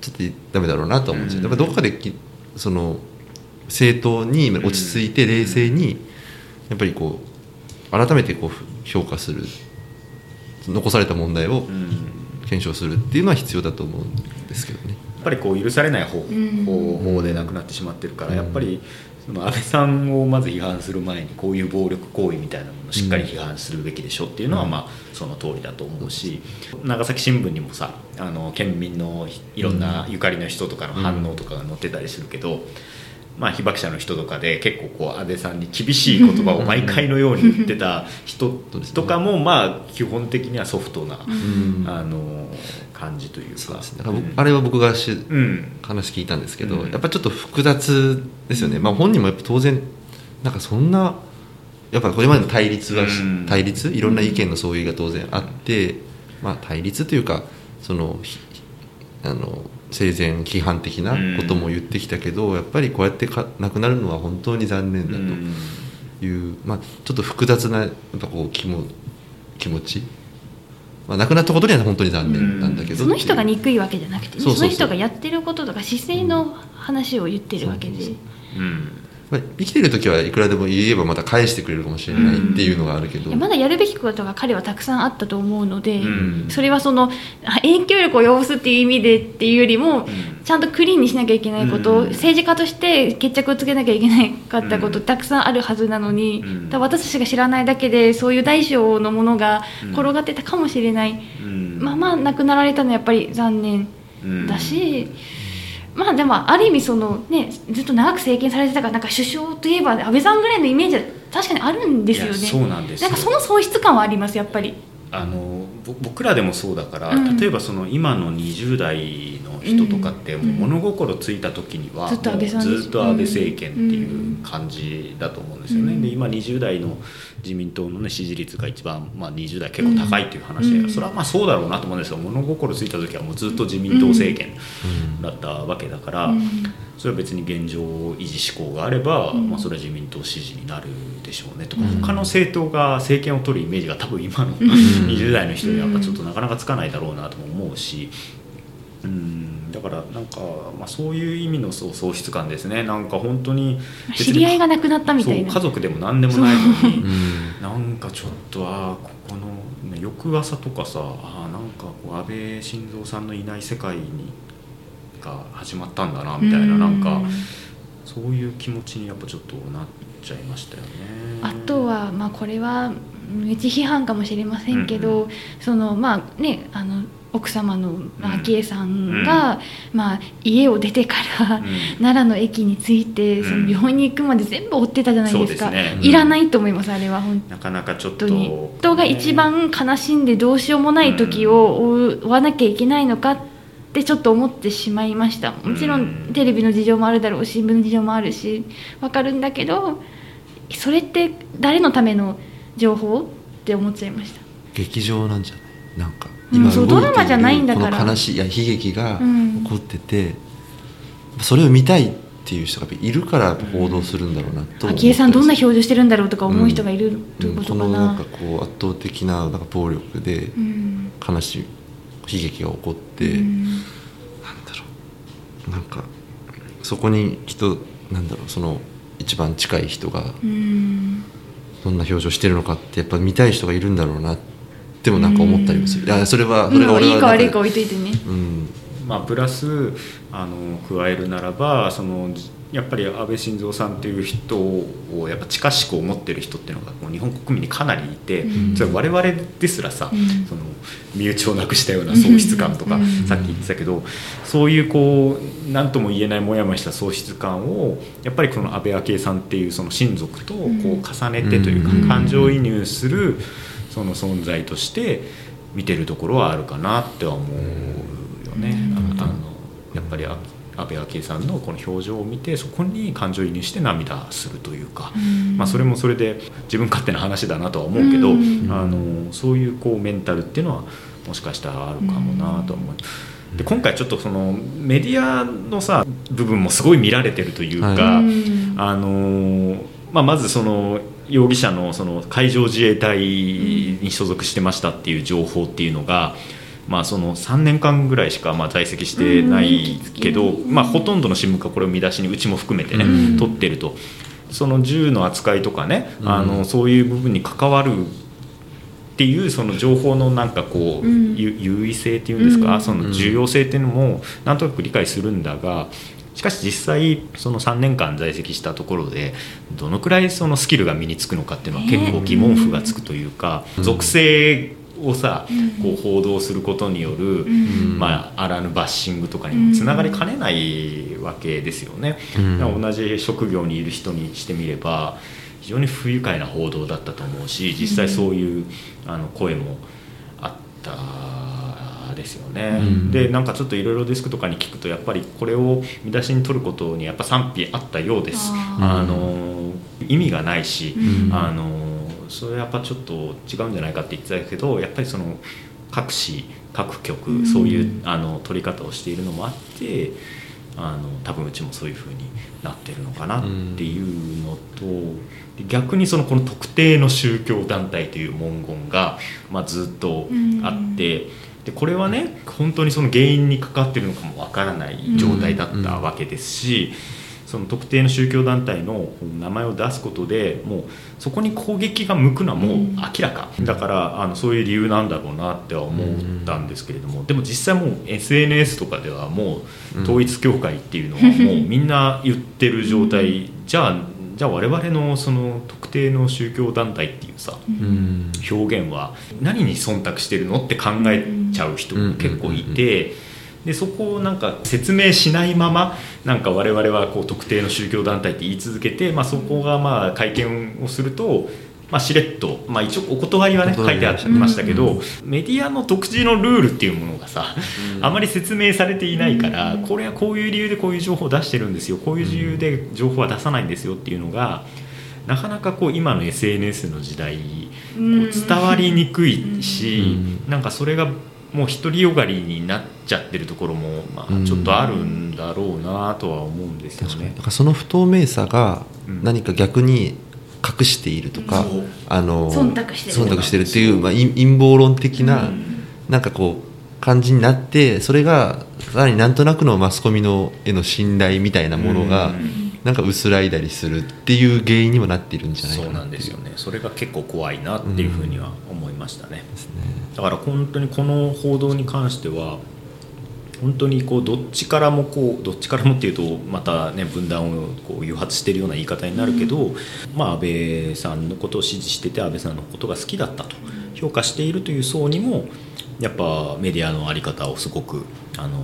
ちょっとダメだろうなと思うんですよ。うん。だからどこかできその正当に落ち着いて冷静にやっぱりこう改めてこう評価する残された問題をうん。検証するっていうのは必要だと思うんですけどね。やっぱりこう許されない方ん。方法で亡くなってしまってるから、うんやっぱりその安倍さんをまず批判する前にこういう暴力行為みたいなものをしっかり批判するべきでしょっていうのは、まあその通りだと思うし長崎新聞にもさあの県民のいろんなゆかりの人とかの反応とかが載ってたりするけど。まあ、被爆者の人とかで結構こう安倍さんに厳しい言葉を毎回のように言ってた人とかもまあ基本的にはソフトな、あの感じというか。だからあれは僕がし、うん、話聞いたんですけど、やっぱちょっと複雑ですよね、まあ、本人もやっぱ当然なんかそんなやっぱこれまでの対立は、対立？いろんな意見の相違が当然あって、まあ、対立というかそのあの生前批判的なことも言ってきたけど、やっぱりこうやってか亡くなるのは本当に残念だという、まあ、ちょっと複雑なやっぱこう気も気持ち、まあ、亡くなったことには本当に残念なんだけど、その人が憎いわけじゃなくて、ね、その人がやってることとか姿勢の話を言ってるわけで。うん生きてる時はいくらでも言えばまた返してくれるかもしれないっていうのがあるけど、うん、まだやるべきことが彼はたくさんあったと思うので、うん、それはその影響力を及ぼすっていう意味でっていうよりも、うん、ちゃんとクリーンにしなきゃいけないこと、政治家として決着をつけなきゃいけなかったこと、たくさんあるはずなのに、私たちが知らないだけでそういう大小のものが転がってたかもしれない、まあまあ亡くなられたのはやっぱり残念だし。まあでもある意味そのねずっと長く政権されてたからなんか首相といえば安倍さんぐらいのイメージは確かにあるんですよね。そうなんですなんかその喪失感はありますやっぱり。あの僕らでもそうだから、うん、例えばその今の20代の人とかって物心ついた時には、ずっと安倍政権っていう感じだと思うんですよね、で今20代の自民党の、ね、支持率が一番、まあ、20代結構高いっていう話で、それはまあそうだろうなと思うんですよ。物心ついた時はもうずっと自民党政権だったわけだから、それは別に現状維持志向があれば、まあ、それは自民党支持になるでしょうねとか、他の政党が政権を取るイメージが多分今の20代の人にはやっぱちょっとなかなかつかないだろうなとも思うし。うんだからなんか、まあ、そういう意味のそう喪失感ですね。なんか本当に <laughs> 知り合いがなくなったみたいな。家族でも何でもないのに <laughs> なんかちょっとあここの、ね、翌朝とかさあなんかこう安倍晋三さんのいない世界にが始まったんだなみたいななんかそういう気持ちにやっぱちょっとなっちゃいましたよね。あとは、まあ、これは無知批判かもしれませんけど、うんうん、そのまあねあの奥様の昭恵さん。が、うん、まあ、家を出てから、うん、奈良の駅に着いて、その病院に行くまで全部追ってたじゃないですか、ね、いらないと思いますあれは本当に。なかなかちょっと人が一番悲しんでどうしようもない時を追わなきゃいけないのかってちょっと思ってしまいました。もちろんテレビの事情もあるだろう新聞の事情もあるし分かるんだけどそれって誰のための情報って思っちゃいました。劇場なんじゃない？なんか今動いているこの悲しいいや悲劇が起こってて、うん、それを見たいっていう人がいるから報道するんだろうなと昭恵さんどんな表情してるんだろうとか思う人がいるということかな、うん。うん、このなんかこう圧倒的ななんか暴力で悲しい悲劇が起こって、うん、なんだろう。なんかそこに人なんだろうその一番近い人がどんな表情してるのかってやっぱ見たい人がいるんだろうなってでもなんか思ったりもする、いやそれはそれが俺はいいか悪いか置いといてね、うん。まあ、プラスあの加えるならばそのやっぱり安倍晋三さんっていう人をやっぱ近しく思ってる人っていうのがもう日本国民にかなりいて、うん、それ我々ですらさ、うん、その身内をなくしたような喪失感とか、うん、さっき言ってたけどそういうこう何とも言えないモヤモヤした喪失感をやっぱりこの安倍昭恵さんっていうその親族とこう重ねてというか感情移入する。その存在として見てるところはあるかなっては思うよね。あのやっぱり安倍昭恵さんのこの表情を見てそこに感情移入して涙するというか、まあ、それもそれで自分勝手な話だなとは思うけど、あのそういうこうメンタルっていうのはもしかしたらあるかもなと思う。で今回ちょっとそのメディアのさ部分もすごい見られてるというか、はい、あのまあ、まずその容疑者のその海上自衛隊に所属してましたっていう情報っていうのが、まあ、その3年間ぐらいしかまあ在籍してないけど、まあ、ほとんどの新聞がこれを見出しにうちも含めてね、取ってると。その銃の扱いとかね、あのそういう部分に関わるっていうその情報のなんかこう、優位性っていうんですか、その重要性っていうのもなんとなく理解するんだがしかし実際その3年間在籍したところでどのくらいそのスキルが身につくのかっていうのは結構疑問符がつくというか、属性をさ、こう報道することによる、まあ、あらぬバッシングとかにもつながりかねないわけですよね。同じ職業にいる人にしてみれば非常に不愉快な報道だったと思うし実際そういうあの声もあったですよね、うん、でなんかちょっといろいろデスクとかに聞くとやっぱりこれを見出しに取ることにやっぱ賛否あったようです。あの意味がないし、うん、あのそれやっぱちょっと違うんじゃないかって言ってたけどやっぱりその各紙各局そういうあの取り方をしているのもあってあの多分うちもそういうふうになってるのかなっていうのと、逆にそのこの特定の宗教団体という文言が、まあ、ずっとあって、でこれはね本当にその原因に関わってるのかもわからない状態だったわけですし。その特定の宗教団体の名前を出すことでもうそこに攻撃が向くのはもう明らか、だからあのそういう理由なんだろうなっては思ったんですけれども、でも実際もう SNS とかではもう統一教会っていうのはもう <laughs> みんな言ってる状態、じゃあじゃあ我々のその特定の宗教団体っていうさ、表現は何に忖度してるのって考えちゃう人も結構いて。でそこをなんか説明しないままなんか我々はこう特定の宗教団体って言い続けて、まあ、そこがまあ会見をすると、まあ、しれっと、まあ、一応お断りはね書いてありましたけど、うん、メディアの独自のルールっていうものがさ、うん、あまり説明されていないから、これはこういう理由でこういう情報を出してるんですよ。こういう理由で情報は出さないんですよっていうのが。なかなかこう今の SNS の時代こう伝わりにくいし、なんかそれがもう独りよがりになっちゃってるところも、まあ、ちょっとあるんだろうなとは思うんですよね。だからその不透明さが何か逆に隠しているとか、うん、あの忖度してる忖度してるっていう、まあ、陰謀論的な、うん、なんかこう感じになってそれがさらになんとなくのマスコミのへの信頼みたいなものが、うん、なんか薄らいだりするっていう原因にもなっているんじゃないかなそうなんですよね。それが結構怖いなっていうふうには思いましたね。ですね。だから本当にこの報道に関しては本当にこうどっちからもこうどっちからもっていうとまたね分断をこう誘発しているような言い方になるけど、うん、まあ安倍さんのことを支持してて安倍さんのことが好きだったと評価しているという層にもやっぱメディアの在り方をすごくあの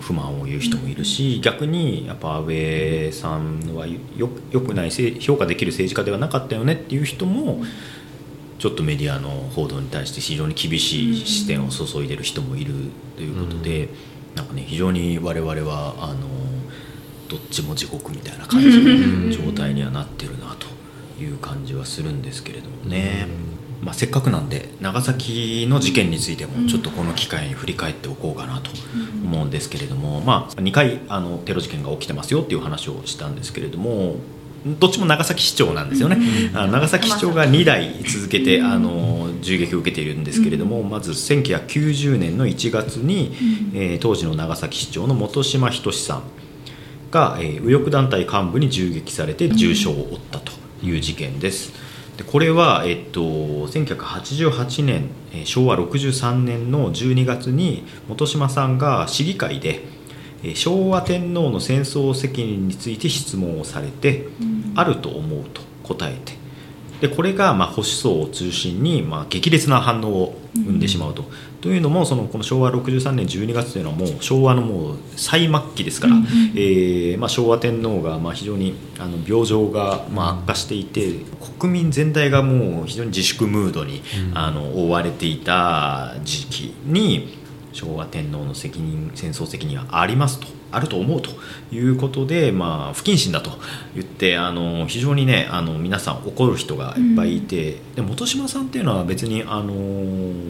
不満を言う人もいるし逆にやっぱ安倍さんはよよくない評価できる政治家ではなかったよねっていう人もちょっとメディアの報道に対して非常に厳しい視点を注いでる人もいるということで、なんかね非常に我々はあのどっちも地獄みたいな感じの状態にはなってるなという感じはするんですけれどもね。まあ、せっかくなんで長崎の事件についてもちょっとこの機会に振り返っておこうかなと思うんですけれども、まあ、2回あのテロ事件が起きてますよっていう話をしたんですけれどもどっちも長崎市長なんですよね、あ長崎市長が2代続けてあの銃撃を受けているんですけれども、まず1990年の1月に、えー、当時の長崎市長の本島仁さんが、えー、右翼団体幹部に銃撃されて重傷を負ったという事件です。でこれは、えっと、1988年、えー、昭和63年の12月に本島さんが市議会で昭和天皇の戦争責任について質問をされて、うん、あると思うと答えて。でこれがまあ保守層を中心にまあ激烈な反応を生んでしまうと。うん、というのもそのこの昭和63年12月というのはもう昭和のもう最末期ですから、うん、えー、まあ、昭和天皇がまあ非常にあの病状がまあ悪化していて国民全体がもう非常に自粛ムードにあの覆われていた時期に。昭和天皇の責任戦争責任はありますとあると思うということで、まあ、不謹慎だと言ってあの非常にねあの皆さん怒る人がいっぱいいて、うん、で本島さんっていうのは別にあの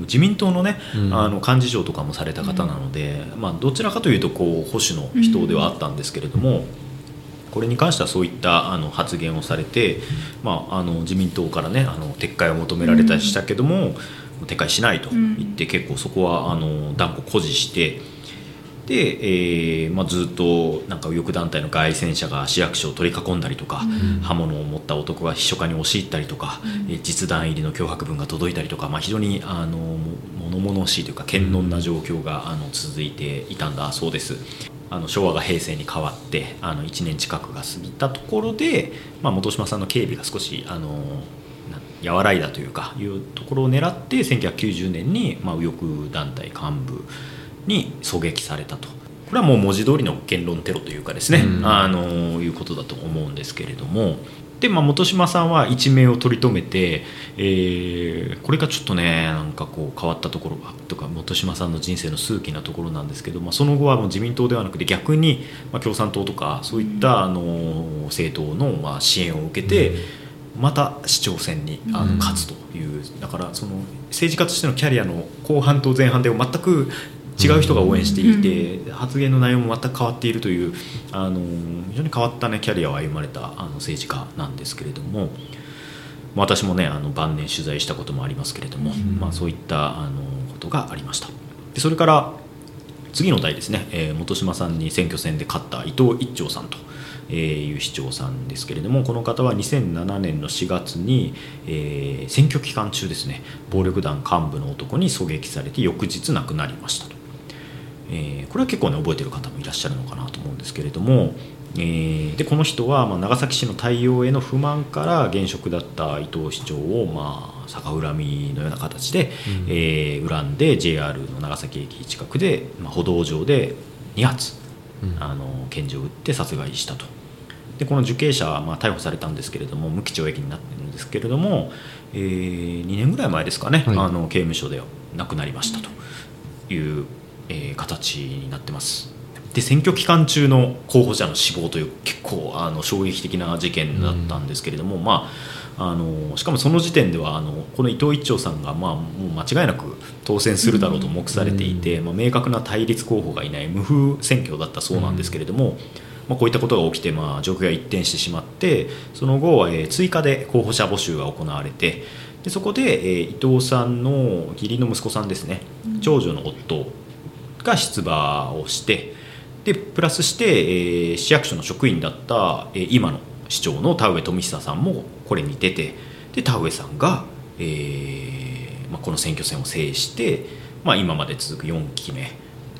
自民党のね、うん、あの幹事長とかもされた方なので、うん、まあ、どちらかというとこう保守の人ではあったんですけれども。これに関してはそういったあの発言をされて、まあ、あの自民党からねあの撤回を求められたりしたけども、撤回しないと言って、結構そこはあの断固誇示してで、えーまあ、ずっとなんか右翼団体の外戦車が市役所を取り囲んだりとか、うん、刃物を持った男が秘書課に押し入ったりとか、うん、実弾入りの脅迫文が届いたりとか、まあ、非常にあの物々しいというか堅穏な状況があの続いていたんだそうです。あの昭和が平成に変わってあの1年近くが過ぎたところで、まあ、本島さんの警備が少しあの和らいだというかいうところを狙って1990年に、まあ、右翼団体幹部に狙撃されたと。これはもう文字通りの言論テロというかですね、うん、あのいうことだと思うんですけれども。で、まあ、本島さんは一命を取り留めて、えー、これがちょっとねなんかこう変わったところとか本島さんの人生の数奇なところなんですけど、まあ、その後はもう自民党ではなくて逆に、まあ、共産党とかそういったあの政党のまあ支援を受けて、また市長選にあの勝つという、だからその政治家としてのキャリアの後半と前半で全く違う人が応援していて、発言の内容も全く変わっているというあの非常に変わった、ね、キャリアを歩まれたあの政治家なんですけれども私もねあの晩年取材したこともありますけれども、まあ、そういったあのことがありました。でそれから次の代ですね、えー、本島さんに選挙戦で勝った伊藤一長さんという市長さんですけれどもこの方は2007年の4月に、えー、選挙期間中ですね暴力団幹部の男に狙撃されて翌日亡くなりましたと。えー、これは結構ね覚えてる方もいらっしゃるのかなと思うんですけれども、えー、でこの人は、まあ、長崎市の対応への不満から現職だった伊藤市長を、まあ、逆恨みのような形で、うん、えー、恨んで JR の長崎駅近くで、まあ、歩道上で2発、うん、あの拳銃を撃って殺害したと。でこの受刑者はまあ逮捕されたんですけれども無期懲役になってるんですけれども、えー、2年ぐらい前ですかね、はい、あの刑務所で亡くなりましたというえー、形になってます。で選挙期間中の候補者の死亡という結構あの衝撃的な事件だったんですけれども、うん、まあ、あのしかもその時点ではあのこの伊藤一長さんが、まあ、もう間違いなく当選するだろうと目されていて、うん、まあ、明確な対立候補がいない無風選挙だったそうなんですけれども、うん、まあ、こういったことが起きて、まあ、状況が一転してしまってその後、えー、追加で候補者募集が行われてでそこで、えー、伊藤さんの義理の息子さんですね長女の夫が出馬をしてでプラスして、えー、市役所の職員だった、えー、今の市長の田上富久さんもこれに出てで田上さんが、えーまあ、この選挙戦を制して、まあ、今まで続く4期目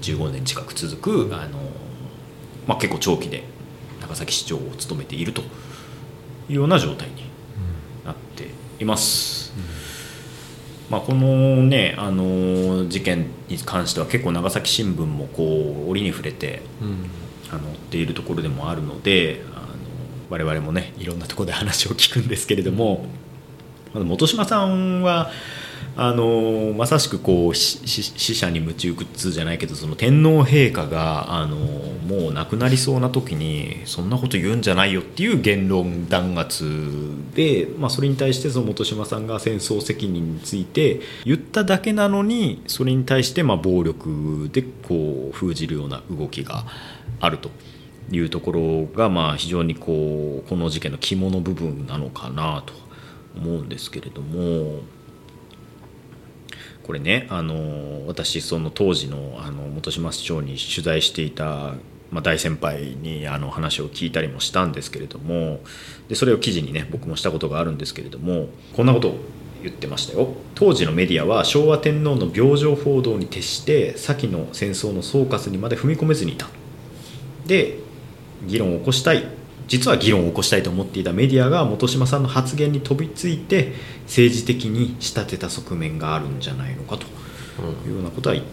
15年近く続くあの、まあ、結構長期で長崎市長を務めているというような状態になっています。うんまあ、このねあの事件に関しては結構長崎新聞もこう折に触れて、うん、あのっているところでもあるのであの我々もねいろんなところで話を聞くんですけれども本島さんはあのまさしくこう死者に夢中靴じゃないけどその天皇陛下があのもう亡くなりそうな時にそんなこと言うんじゃないよっていう言論弾圧で、まあ、それに対してその本島さんが戦争責任について言っただけなのにそれに対してまあ暴力でこう封じるような動きがあると。いうところがまあ非常にこうこの事件の肝の部分なのかなと思うんですけれどもこれねあの私その当時のあの本島市長に取材していた、まあ、大先輩にあの話を聞いたりもしたんですけれどもでそれを記事にね僕もしたことがあるんですけれどもこんなことを言ってましたよ。当時のメディアは昭和天皇の病状報道に徹して先の戦争の総括にまで踏み込めずにいた。で議論を起こしたい。実は議論を起こしたいと思っていたメディアが本島さんの発言に飛びついて政治的に仕立てた側面があるんじゃないのかというようなことは言っ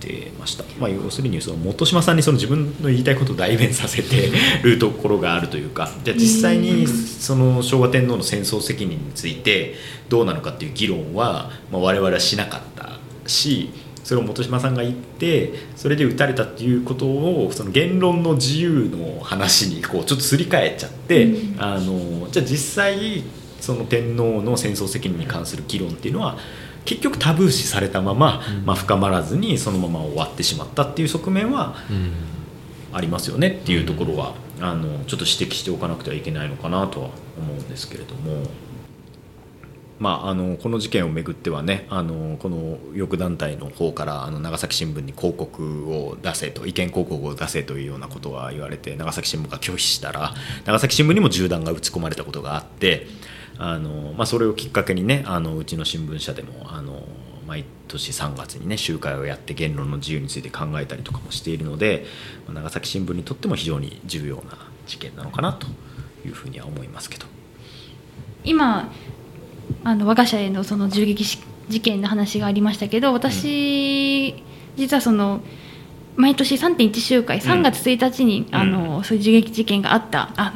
てました、まあ、要するにその本島さんにその自分の言いたいことを代弁させてるところがあるというか。じゃあ実際にその昭和天皇の戦争責任についてどうなのかっていう議論は、まあ、我々はしなかったしそれを本島さんが言ってそれで撃たれたっていうことをその言論の自由の話にこうちょっとすり替えちゃって、うん、あのじゃあ実際その天皇の戦争責任に関する議論っていうのは結局タブー視されたまま、うん、まあ、深まらずにそのまま終わってしまったっていう側面はありますよねっていうところは、あのちょっと指摘しておかなくてはいけないのかなとは思うんですけれども。まあ、あのこの事件をめぐってはねあのこの翼団体の方からあの長崎新聞に広告を出せと意見広告を出せというようなことが言われて長崎新聞が拒否したら長崎新聞にも銃弾が撃ち込まれたことがあってあの、まあ、それをきっかけにねあのうちの新聞社でもあの毎年3月にね集会をやって言論の自由について考えたりとかもしているので長崎新聞にとっても非常に重要な事件なのかなというふうには思いますけど。今あの我が社へのその銃撃事件の話がありましたけど私、うん、実はその毎年3.1集会3月1日に、うん、あのそういう銃撃事件があったあ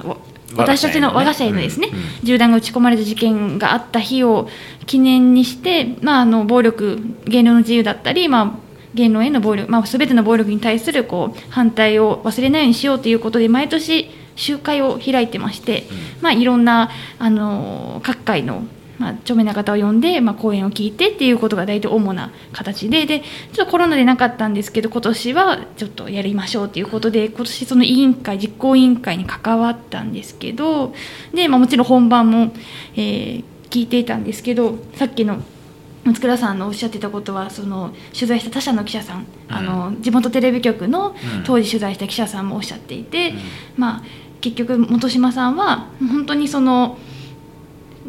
私たちの我が社へのですね、銃弾が撃ち込まれた事件があった日を記念にして、まあ、あの暴力言論の自由だったり、まあ、言論への暴力、まあ、全ての暴力に対するこう反対を忘れないようにしようということで毎年集会を開いてまして、まあ、いろんなあの各界のまあ、著名な方を呼んで、まあ、講演を聞いてっていうことが大体主な形ででちょっとコロナでなかったんですけど今年はちょっとやりましょうということで今年その委員会実行委員会に関わったんですけどで、まあ、もちろん本番も、えー、聞いていたんですけどさっきの松倉さんのおっしゃってたことはその取材した他社の記者さん、うん、あの地元テレビ局の当時取材した記者さんもおっしゃっていて、うん、まあ、結局本島さんは本当にその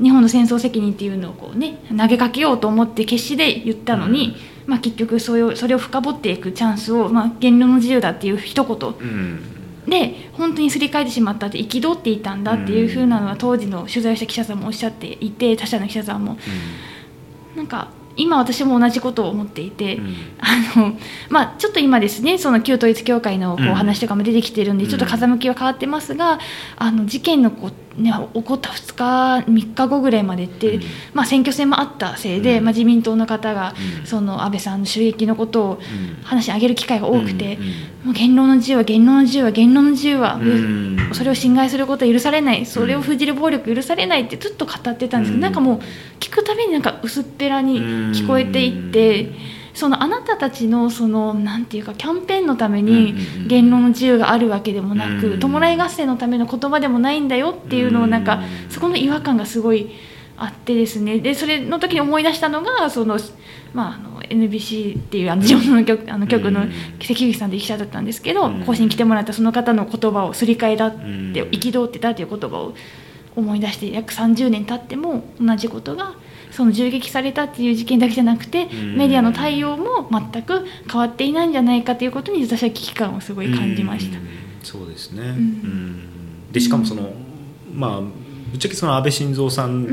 日本の戦争責任っていうのをこう、ね、投げかけようと思って決死で言ったのに、うん、まあ、結局それをそれを深掘っていくチャンスを、まあ、言論の自由だっていう一言、で本当にすり替えてしまったって憤っていたんだっていうふうなのは当時の取材した記者さんもおっしゃっていて他社の記者さんも。なんか今私も同じことを思っていて、うん、あのまあ、ちょっと今ですねその旧統一教会のこう話とかも出てきてるんで、ちょっと風向きは変わってますがあの事件のこうね、起こった2日3日後ぐらいまでって、うん、まあ、選挙戦もあったせいで、うん、まあ、自民党の方が、うん、その安倍さんの襲撃のことを話し上げる機会が多くて、もう言論の自由は言論の自由は言論の自由は、それを侵害することは許されない。それを封じる暴力許されないってずっと語ってたんですけど、なんかもう聞くたびになんか薄っぺらに聞こえていって。そのあなたたちのそのなんていうかキャンペーンのために言論の自由があるわけでもなく弔い合戦のための言葉でもないんだよっていうのをなんかそこの違和感がすごいあってですね。でそれの時に思い出したのがその、まあ、あの NBC っていうあの地元の局あの局の関口さんで記者だったんですけど講師に来てもらったその方の言葉をすり替えだって憤ってたという言葉を思い出して約30年経っても同じことがその銃撃されたっていう事件だけじゃなくてメディアの対応も全く変わっていないんじゃないかということに私は危機感をすごい感じました。そうですね、うん、でしかもその、まあぶっちゃけその安倍晋三さん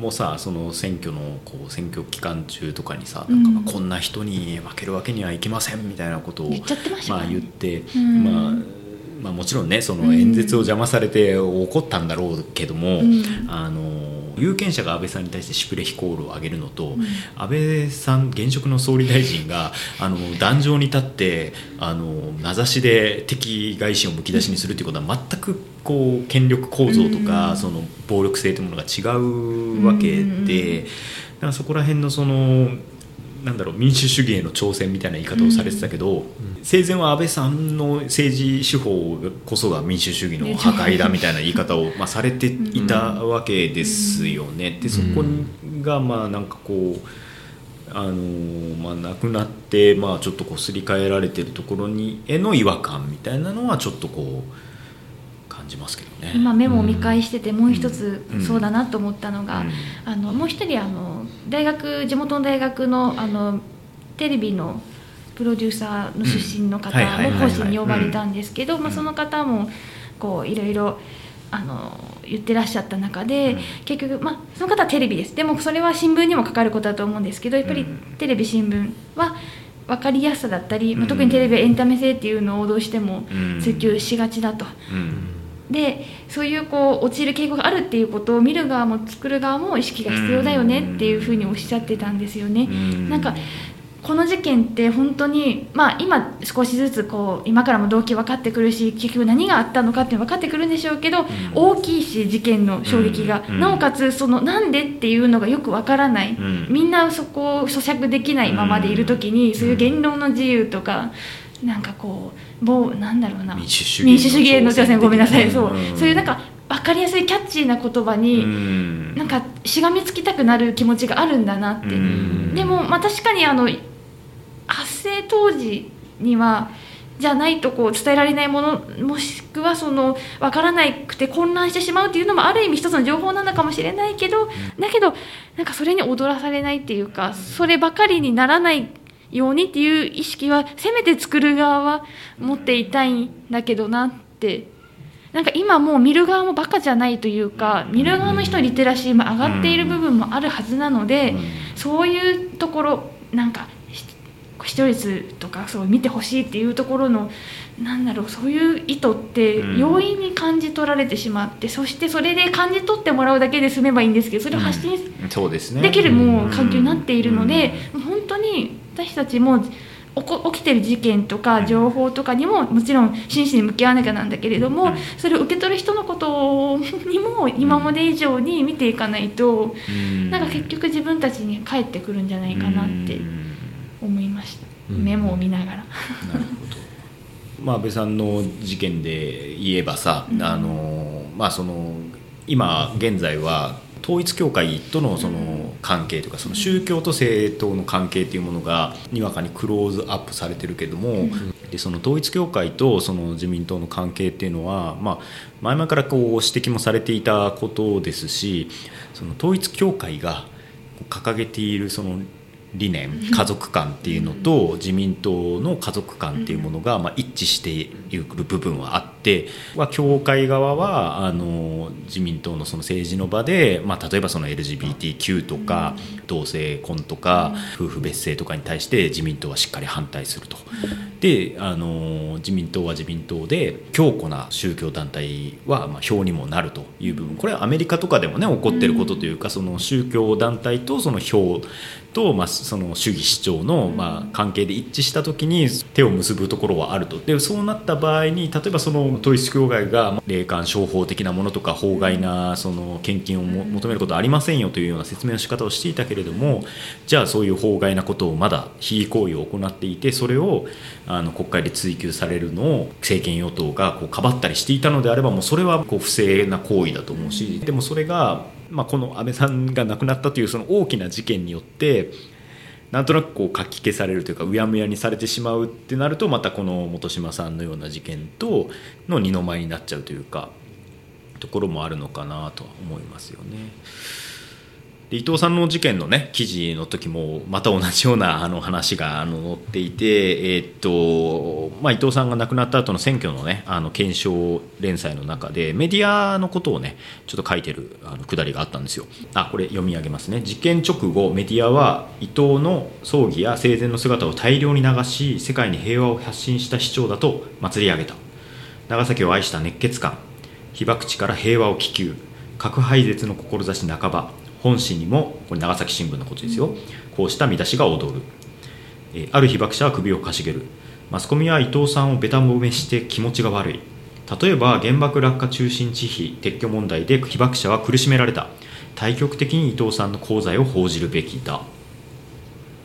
もさ、うん、その選挙のこう選挙期間中とかにさ、うん、なんかこんな人に負けるわけにはいきませんみたいなことを言っまあ、言って、まあまあ、もちろんねその演説を邪魔されて怒ったんだろうけども、あの有権者が安倍さんに対してシュプレヒコールを上げるのと、うん、安倍さん現職の総理大臣があの壇上に立ってあの名指しで敵外心をむき出しにするということは全くこう権力構造とか、うん、その暴力性というものが違うわけで、だからそこら辺のそのなんだろう民主主義への挑戦みたいな言い方をされてたけど、うん、生前は安倍さんの政治手法こそが民主主義の破壊だみたいな言い方をまあされていたわけですよね。でそこがまあなんかこうあのまあ、亡くなって、まあ、ちょっとこうすり替えられてるところにへの違和感みたいなのはちょっとこう感じますけどね。今メモを見返しててもう一つそうだなと思ったのが、うん。うん、あのもう一人あの大学地元の大学のあのテレビのプロデューサーの出身の方も講師に呼ばれたんですけどその方もこういろいろあの言ってらっしゃった中で、うん、結局、まあ、その方はテレビです。でもそれは新聞にもかかることだと思うんですけどやっぱりテレビ新聞は分かりやすさだったり、まあ、特にテレビエンタメ性っていうのをどうしても追求しがちだと。でそういうこう陥る傾向があるっていうことを見る側も作る側も意識が必要だよねっていうふうにおっしゃってたんですよね。なんかこの事件って本当に、まあ、今少しずつこう今からも動機分かってくるし結局何があったのかって分かってくるんでしょうけど、うん、大きいし事件の衝撃が、うん、なおかつそのなんでっていうのがよく分からない、うん、みんなそこを咀嚼できないままでいる時に、そういう言論の自由とか。なんかこうもうなんだろうな。民主主義への挑戦ごめんなさい。そう。そういうなんか分かりやすいキャッチーな言葉になんかしがみつきたくなる気持ちがあるんだなって。でもまあ確かにあの発生当時にはじゃないとこう伝えられないものもしくはその分からなくて混乱してしまうっていうのもある意味一つの情報なのかもしれないけど、だけどなんかそれに踊らされないっていうかそればかりにならないようにっていう意識はせめて作る側は持っていたいんだけどなって。なんか今もう見る側もバカじゃないというか見る側の人のリテラシーも上がっている部分もあるはずなのでそういうところなんか視聴率とかそう見てほしいっていうところのなんだろうそういう意図って容易に感じ取られてしまって、うん、そしてそれで感じ取ってもらうだけで済めばいいんですけどそれを発信できるもう環境になっているので、うん、本当に私たちも起きてる事件とか情報とかにももちろん真摯に向き合わなきゃなんだけれども、それを受け取る人のことにも今まで以上に見ていかないと、なんか結局自分たちに返ってくるんじゃないかなって思いました、メモを見ながら。なるほどまあ、安倍さんの事件で言えばさ、あのまあ、その今現在は統一教会とのその関係というかその宗教と政党の関係というものがにわかにクローズアップされてるけども、でその統一教会とその自民党の関係っていうのは、まあ、前々からこう指摘もされていたことですしその統一教会が掲げているその理念家族観っていうのと自民党の家族観っていうものがまあ一致している部分はあって教会側はあの自民党のその政治の場で、まあ、例えばその LGBTQ とか同性婚とか夫婦別姓とかに対して自民党はしっかり反対すると。であの自民党は自民党で強固な宗教団体はまあ票にもなるという部分これはアメリカとかでもね起こってることというかその宗教団体とその票と、まあ、その主義主張の、まあ、関係で一致した時に手を結ぶところはあると。でそうなった場合に例えばその統一教会が霊感商法的なものとか法外なその献金を求めることはありませんよというような説明の仕方をしていたけれどもじゃあそういう法外なことをまだ非違行為を行っていてそれをあの国会で追及されるのを政権与党がこうかばったりしていたのであればもうそれはこう不正な行為だと思うしでもそれがまあ、この安倍さんが亡くなったというその大きな事件によってなんとなくこうかき消されるというかうやむやにされてしまうってなるとまたこの本島さんのような事件との二の舞になっちゃうというかところもあるのかなとは思いますよね。伊藤さんの事件のね記事の時もまた同じようなあの話があの載っていて、えー、っとまあ、伊藤さんが亡くなった後の選挙のねあの検証連載の中でメディアのことをねちょっと書いてるあのくだりがあったんですよ。あこれ読み上げますね。事件直後メディアは伊藤の葬儀や生前の姿を大量に流し世界に平和を発信した市長だと祭り上げた。長崎を愛した熱血感被爆地から平和を希求。核廃絶の志半ば。本誌にもこれ長崎新聞のことですよ。こうした見出しが躍る、えある被爆者は首をかしげる。マスコミは伊藤さんをべた褒めして気持ちが悪い。例えば原爆落下中心地費撤去問題で被爆者は苦しめられた。対極的に伊藤さんの功罪を報じるべきだ。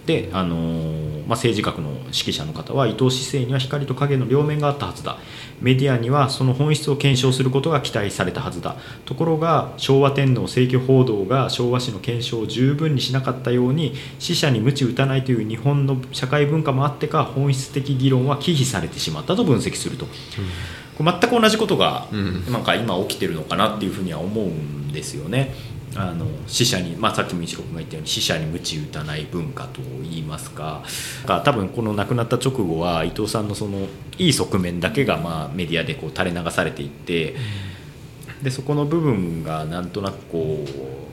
で、あのー、まあ、政治学の指揮者の方は伊藤市政には光と影の両面があったはずだ。メディアにはその本質を検証することが期待されたはずだ。ところが昭和天皇正規報道が昭和史の検証を十分にしなかったように死者に鞭打たないという日本の社会文化もあってか本質的議論は忌避されてしまったと分析すると、うん、全く同じことがなんか今起きてるのかなっていうふうには思うんですよね。あの死者に、まあ、さっきも一郎君が言ったように死者に鞭打たない文化といいますか多分この亡くなった直後は伊藤さんのそのいい側面だけがまあメディアでこう垂れ流されていってでそこの部分がなんとなくこ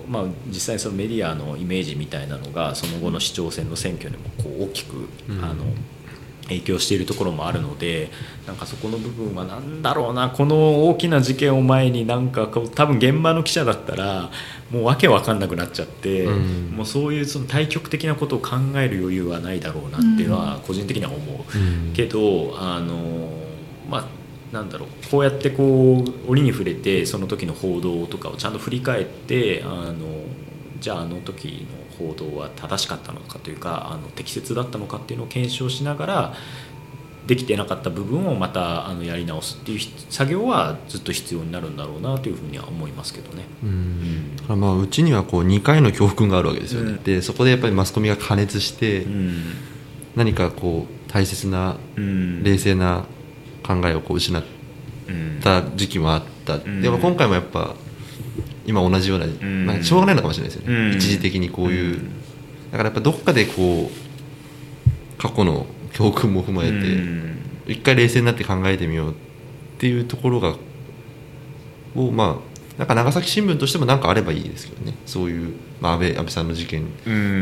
う、まあ、実際そのメディアのイメージみたいなのがその後の市長選の選挙にもこう大きく、あの影響しているところもあるのでなんかそこの部分は何だろうなこの大きな事件を前になんか多分現場の記者だったらもう訳分かんなくなっちゃって、うん、もうそういうその対極的なことを考える余裕はないだろうなっていうのは個人的には思う、うん、けどあのまあなんだろうこうやってこう折に触れてその時の報道とかをちゃんと振り返ってあのじゃああの時の報道は正しかったのかというかあの適切だったのかっていうのを検証しながらできてなかった部分をまたあのやり直すっていう作業はずっと必要になるんだろうなというふうには思いますけどね。うん、うん、まあうちにはこう2回の教訓があるわけですよね。うん、でそこでやっぱりマスコミが加熱して、うん、何かこう大切なうん。冷静な考えをこう失っうん。た時期もあった、ん。でも今回もやっぱ今同じような、ん。まあ、しょうがないのかもしれないですよね、うん。一時的にこういう、うん。だからやっぱどっかでこう過去の教訓も踏まえて、うん。一回冷静になって考えてみようっていうところがをまあなんか長崎新聞としても何かあればいいですけどね。そういう、まあ、安倍安倍さんの事件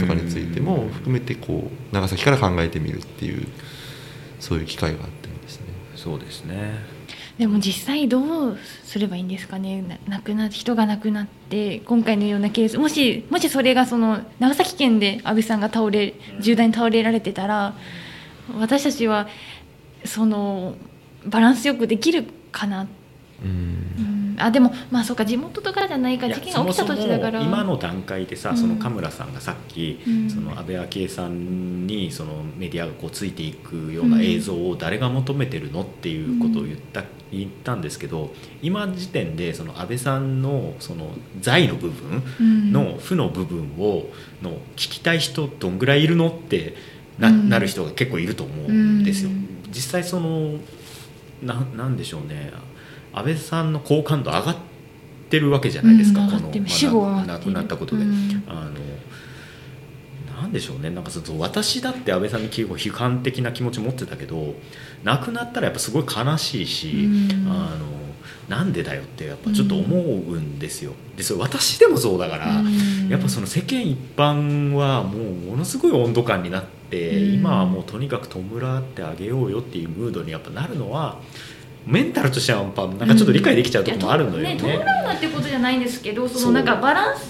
とかについても含めてこう長崎から考えてみるっていうそういう機会があってもですね。そうですねでも実際どうすればいいんですかね？な亡くな人が亡くなって今回のようなケースもしもしそれがその長崎県で安倍さんが倒れ重大に倒れられてたら私たちはそのバランスよくできるかな、うん。うん、あでもまあそうか地元とかじゃないか事件が起きた時だから。今の段階でさ、うん。その神村さんがさっき、うん。その安倍昭恵さんにそのメディアがこうついていくような映像を誰が求めてるのっていうことを言った,、言ったんですけど今時点でその安倍さんのその財の部分うんの負の部分をの聞きたい人どんぐらいいるのってな,、うん。なる人が結構いると思うんですよ。うん。実際そのななんでしょうね安倍さんの好感度上がってるわけじゃないですか、うんこの、死後亡くなったことで、うん。あのなんでしょうね。なんかその私だって安倍さんに結構批判的な気持ち持ってたけど亡くなったらやっぱすごい悲しいし、うん。あのなんでだよってやっぱちょっと思うんですよ。でそれ私でもそうだから、うん。やっぱその世間一般はもうものすごい温度感になって、うん。今はもうとにかく弔ってあげようよっていうムードにやっぱなるのはメンタルとしてはやっぱなんかちょっと理解できちゃうところもあるのよね。いや弔うなってことじゃないんですけどそのなんかバランス？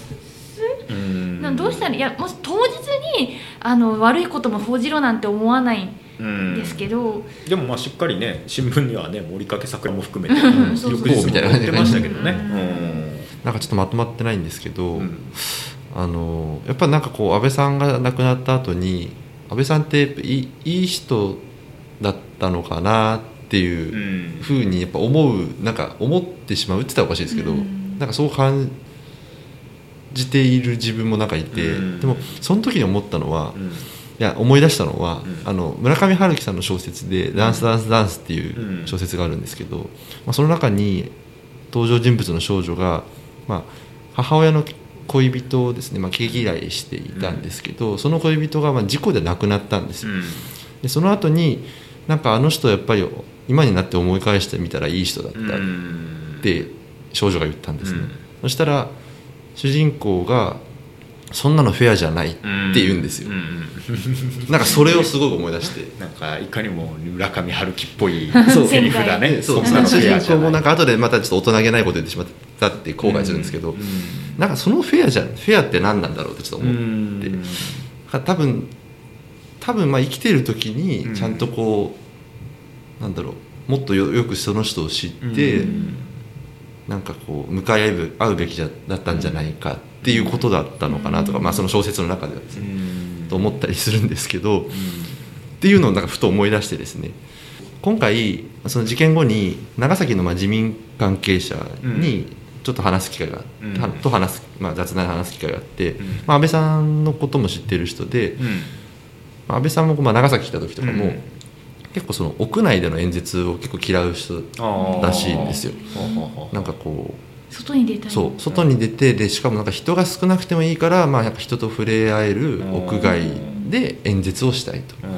うん。などうしたらいやもし当日にあの悪いことも報じろなんて思わないんうんですけど、でもまあしっかりね新聞にはね森かけ桜も含めて翌日も載ってましたけどね。うん。なんかちょっとまとまってないんですけど、うん。うんあのやっぱなんかこう安倍さんが亡くなった後に安倍さんっていいい人だったのかなっていうふうにやっぱ思うなんか思ってしまうって言ったらおかしいですけど、うん。なんかそう感じている自分もなんかいて、うん。でもその時に思ったのは、いうん。や思い出したのは、うん。あの村上春樹さんの小説で「ダンスダンスダンス」っていううん。小説があるんですけど、まあ、その中に登場人物の少女が、まあ、母親の恋人をですね、まあ、毛嫌いしていたんですけど、その恋人がまあ事故で亡くなったんですよ、でその後になんかあの人やっぱり今になって思い返してみたらいい人だったっうん。て少女が言ったんですね、うん。そしたら主人公が「そんなのフェアじゃない」って言うんですよ、うん <laughs> なんかそれをすごく思い出して。なんかいかにも村上春樹っぽいセリフだね。そう。そんなの主人公もなんか後でまたちょっと大人げないこと言ってしまったって後悔するんですけど、うん。なんかそのフェアじゃんフェアって何なんだろうってちょっとう思って、ん。多分多分まあ生きてる時うん。にちゃんとこう、なんだろう。もっとよよくその人を知って、うん。なんかこう向かい合うべきじゃだったんじゃないかっていうことだったのかなとか、まあ、その小説の中ではですね、うん。と思ったりするんですけど、うん。っていうのをなんかふと思い出してですね。今回その事件後に長崎のまあ自民関係者にちょっと話す機会が、うん。はと話す、まあ、雑談で話す機会があって、うん。まあ、安倍さんのことも知ってる人で、うん。まあ安倍さんもまあ長崎来た時とかも、うん結構その屋内での演説を結構嫌う人らしいんですよ。なんかこ外に出たい。うそう外に出てでしかもなんか人が少なくてもいいから、まあ、なんか人と触れ合える屋外で演説をしたいと。うん。っ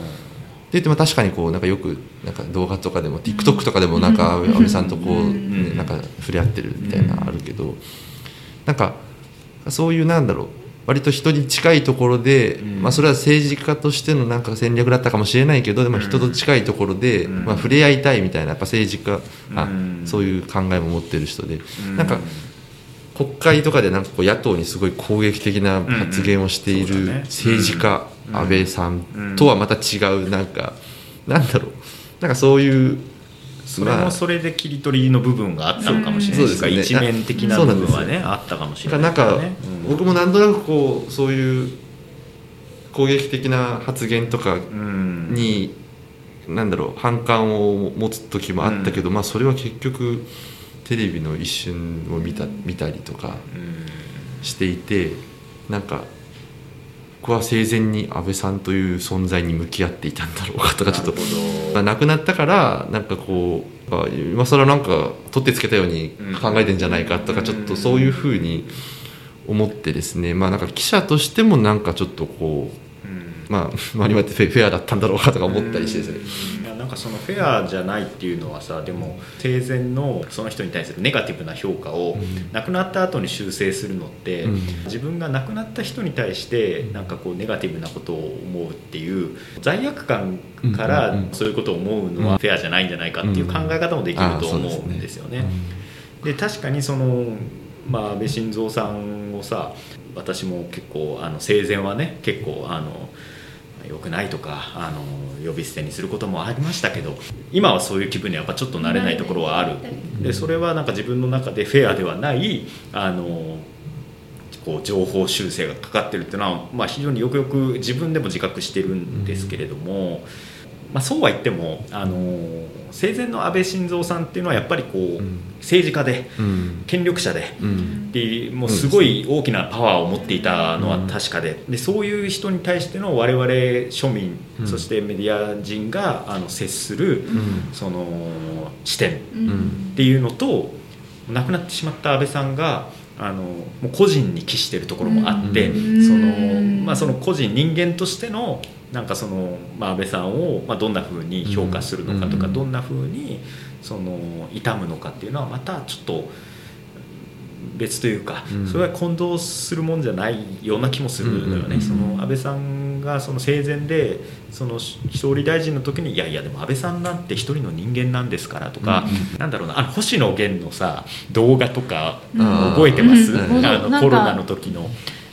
て言っても確かにこうなんかよくなんか動画とかでも TikTok とかでもなんか安倍さんとこう、ね、なんか触れ合ってるみたいなのあるけどなんかそういうなんだろう割と人に近いところで、うん。まあ、それは政治家としてのなんか戦略だったかもしれないけどでも人と近いところで、うん。まあ、触れ合いたいみたいなやっぱ政治家、あうん。そういう考えも持ってる人で、うん。なんか国会とかでなんかこう野党にすごい攻撃的な発言をしている政治家、うん。安倍さん。とはまた違うなんかなんだろう。なんかそういうそれもそれで切り取りの部分があったのかもしれないですか、うん。そうですね。一面的な部分はねあったかもしれない。なんかね。僕もなんとなくこうそういう攻撃的な発言とかうん。に、なんだろう反感を持つ時もあったけど、まあそれは結局テレビの一瞬を見た見たりとかうん。していてなんか僕は生前に安倍さんという存在に向き合っていたんだろうかとかちょっと亡くなったからなんかこうあ今更なんか取ってつけたように考えてんじゃないかとかうん。ちょっとそういうふうに思ってですね。まあなんか記者としてもなんかちょっとこううん。まあ <laughs> 周りまでフェフェアだったんだろうかとか思ったりしてですねなんかそのフェアじゃないっていうのはさでも生前のその人に対するネガティブな評価をうん。亡くなった後に修正するのって、うん。自分が亡くなった人に対してなんかこうネガティブなことを思うっていう罪悪感からそういうことを思うのはフェアじゃないんじゃないかっていう考え方もできると思うんですよね。で確かにその、まあ、安倍晋三さんをさ私も結構あの生前はね結構あの良くないとかあの呼び捨てにすることもありましたけど今はそういう気分にやっぱちょっと慣れないところはある。でそれはなんか自分の中でフェアではないあのこう情報修正がかかってるっていうのは、まあ、非常によくよく自分でも自覚してるんですけれども、まあ、そうは言ってもあの生前の安倍晋三さんっていうのはやっぱりこう、ん。政治家でうん。権力者で。うん。でもうすごい大きなパワーを持っていたのは確かででそういう人に対しての我々庶民、うん。そしてメディア人があの接する、うん。その視点うん。っていうのと亡くなってしまった安倍さんがあのもう個人に帰してるところもあって、うん。そのまあ、その個人人間としてのなんかその、まあ、安倍さんを、まあ、どんなふうに評価するのかとか、うん。どんなふうにその悼むのかっていうのはまたちょっと別というか、うん。それは混同するもんじゃないような気もするのよね、うん。その安倍さんがその生前でその総理大臣の時にいやいやでも安倍さんなんて一人の人間なんですからとか、うんなんだろうなあの星野源のさ動画とかうん。覚えてます、うんあのコロナの時の。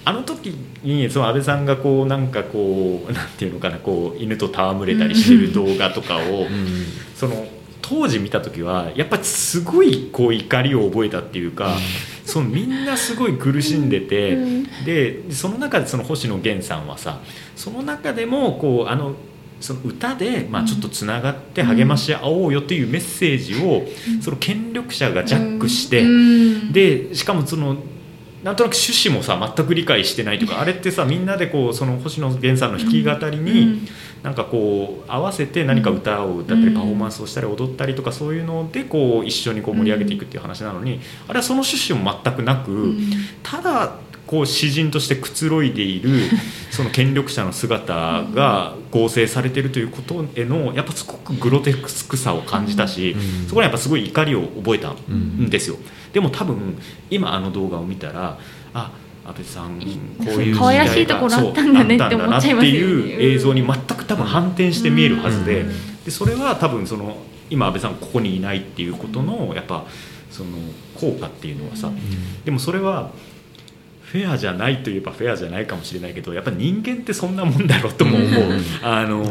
あの時にその安倍さんがこうなんかこうなんていうのかなこう犬と戯れたりしてる動画とかを、うん。その当時見た時はやっぱりすごいこう怒りを覚えたっていうか、そのみんなすごい苦しんでて、うん。でその中でその星野源さんはさその中でもこうあのその歌で、まあ、ちょっとつながって励まし合おうよというメッセージを、その権力者がジャックして、うん。でしかもそのなんとなく趣旨もさ全く理解してないというか <laughs> あれってさみんなでこうその星野源さんの弾き語りに、うん。なんかこう合わせて何か歌を歌ったりうん。パフォーマンスをしたり踊ったりとかそういうのでこう一緒にこう盛り上げていくっていう話なのにあれはその趣旨も全くなく、ん。ただこう詩人としてくつろいでいる <laughs> その権力者の姿が合成されているということへのやっぱすごくグロテスクさを感じたし、うん。そこにやっぱすごい怒りを覚えたうんん。ですよ。でも多分今あの動画を見たらあ安倍さんこういう時代がいところあったんだねって思っちゃいますよね。あっていう映像に全く多分反転して見えるはずで,、うん。でそれは多分その今安倍さんここにいないっていうことのやっぱその効果っていうのはさ、でもそれはフェアじゃないといえばフェアじゃないかもしれないけどやっぱ人間ってそんなもんだろうとも思う、うん。あの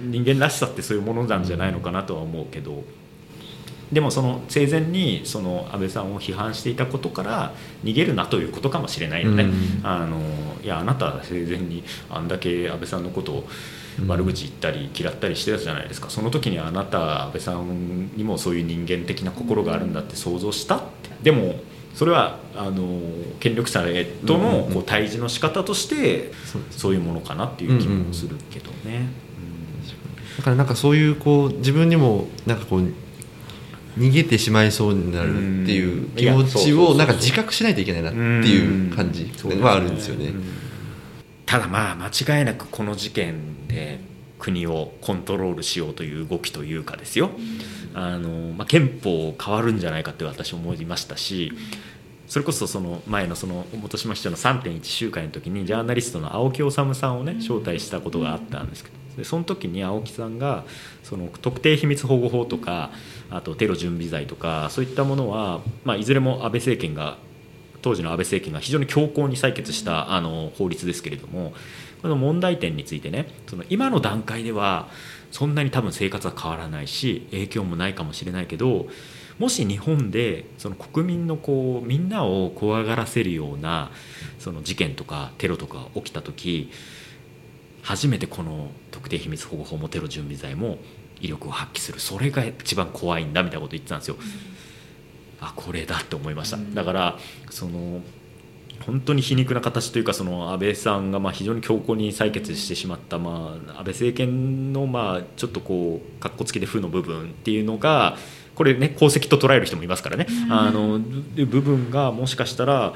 人間らしさってそういうものなんじゃないのかなとは思うけど。でもその生前にその安倍さんを批判していたことから逃げるなということかもしれないよね。うん。あのいやあなたは生前にあんだけ安倍さんのことを悪口言ったり嫌ったりしてたじゃないですか。その時にあなた安倍さんにもそういう人間的な心があるんだって想像したって。でもそれはあの権力者へとのこう対峙の仕方としてそういうものかなっていう気もするけどね。だからなんかそういうこう自分にもなんかこう逃げてしまいそうになるっていう気持ちをなんか自覚しないといけないなっていう感じはあるんですよね。ただまあ間違いなくこの事件で国をコントロールしようという動きというかですよ、あのまあ、憲法変わるんじゃないかって私思いましたしそれこそその前のその本島市長の3.1集会の時にジャーナリストの青木治さんをね招待したことがあったんですけどでその時に青木さんがその特定秘密保護法とかあとテロ準備罪とかそういったものは、まあ、いずれも安倍政権が当時の安倍政権が非常に強硬に採決したあの法律ですけれどもこの問題点についてねその今の段階ではそんなに多分生活は変わらないし影響もないかもしれないけどもし日本でその国民のこうみんなを怖がらせるようなその事件とかテロとかが起きた時初めてこの特定秘密保護法もテロ準備罪も威力を発揮する。それが一番怖いんだみたいなこと言ってたんですよ。あこれだって思いました。だからその本当に皮肉な形というかその安倍さんがまあ非常に強硬に採決してしまったまあ安倍政権のまあちょっとこうかっこつきで負の部分っていうのがこれね功績と捉える人もいますからね、あの部分がもしかしたら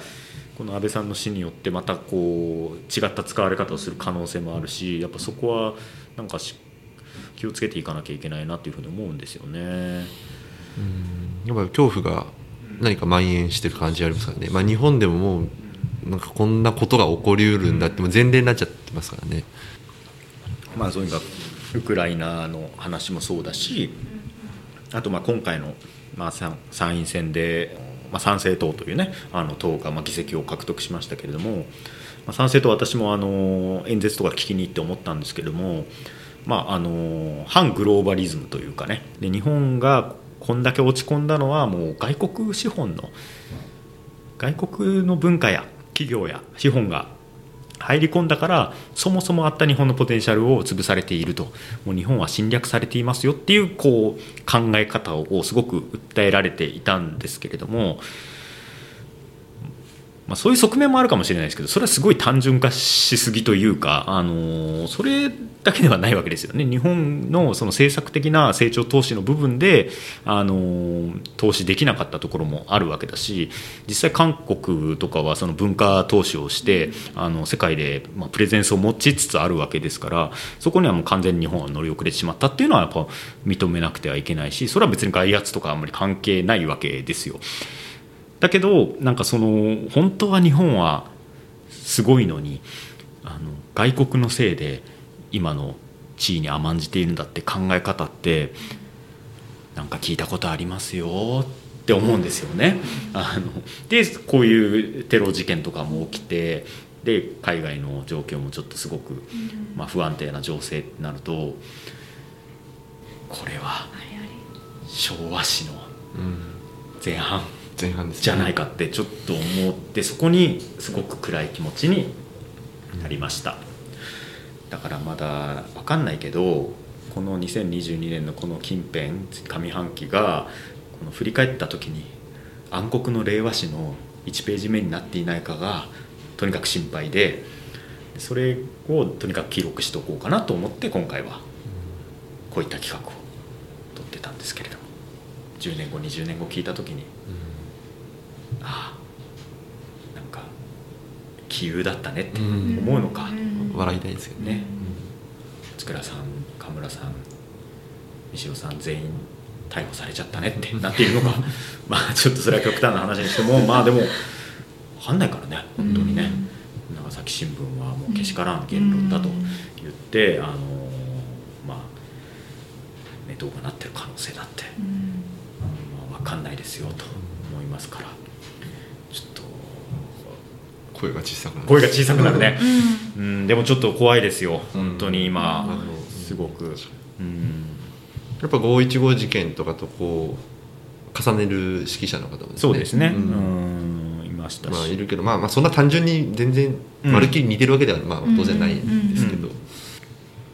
この安倍さんの死によってまたこう違った使われ方をする可能性もあるしやっぱそこはなんか気をつけていかなきゃいけないなというふうに思うんですよね。やっぱ恐怖が何か蔓延してる感じありますからね、まあ、日本でももうなんかこんなことが起こりうるんだってもう前例になっちゃってますからね。まあ、そういうかウクライナの話もそうだしあとまあ今回のまあ参院選で、まあ、参政党というねあの党がまあ議席を獲得しましたけれども、まあ、参政党私もあの演説とか聞きに行って思ったんですけれども、まあ、あの反グローバリズムというかねで日本がこんだけ落ち込んだのはもう外国資本の外国の文化や企業や資本が入り込んだからそもそもあった日本のポテンシャルを潰されていると。もう日本は侵略されていますよっていうこう考え方をすごく訴えられていたんですけれどもまあ、そういう側面もあるかもしれないですけどそれはすごい単純化しすぎというか、あのそれだけではないわけですよね日本のその政策的な成長投資の部分で、あの投資できなかったところもあるわけだし実際韓国とかはその文化投資をしてあの世界でまあプレゼンスを持ちつつあるわけですからそこにはもう完全に日本は乗り遅れてしまったっていうのはやっぱ認めなくてはいけないしそれは別に外圧とかあんまり関係ないわけですよ。だけどなんかその本当は日本はすごいのにあの外国のせいで今の地位に甘んじているんだって考え方ってなんか聞いたことありますよって思うんですよね。あのでこういうテロ事件とかも起きてで海外の状況もちょっとすごく、まあ、不安定な情勢になるとこれは昭和史の前半。前半です、ね、じゃないかってちょっと思ってそこにすごく暗い気持ちになりました、だからまだ分かんないけどこの2022年のこの近辺上半期がこの振り返った時に暗黒の令和史の1ページ目になっていないかがとにかく心配でそれをとにかく記録しておこうかなと思って今回はこういった企画を取ってたんですけれども。10年後20年後聞いた時にああなんか杞憂だったねって思うのか、笑いたいですけどね、塚倉さん河村さん西尾さん全員逮捕されちゃったねってなっているのか。<laughs> まあちょっとそれは極端な話にしてもまあでも分かんないからね。本当にね、長崎新聞はもうけしからん言論だと言って、あのまあネトがなってる可能性だって、まあ、分かんないですよと思いますから。声が小さくなる。声が小さくなるね、うん、うん、でもちょっと怖いですよ。本当に今、すごく、うん、やっぱ515事件とかとこう重ねる指揮者の方も、ね、そうですね、うん。いましたまあいるけど、まあ、まあそんな単純に全然まるっきり似てるわけでは、まあ、当然ないんですけど、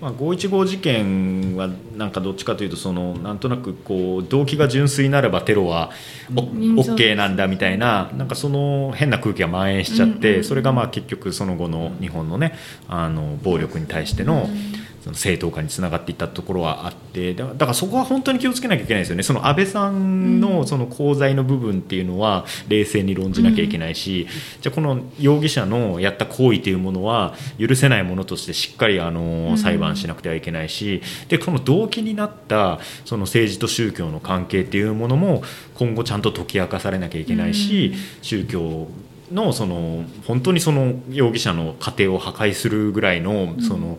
まあ、515事件はなんかどっちかというとそのなんとなくこう動機が純粋ならばテロはオッケーなんだみたいななんかその変な空気が蔓延しちゃってそれがまあ結局その後の日本のねあの暴力に対してのその正当化につながっていったところはあってだからそこは本当に気をつけなきゃいけないですよね。その安倍さんのその功罪の部分っていうのは冷静に論じなきゃいけないし、じゃあこの容疑者のやった行為というものは許せないものとしてしっかりあの裁判しなくてはいけないしでこの動機になったその政治と宗教の関係っていうものも今後ちゃんと解き明かされなきゃいけないし、宗教のその本当にその容疑者の家庭を破壊するぐらいのその、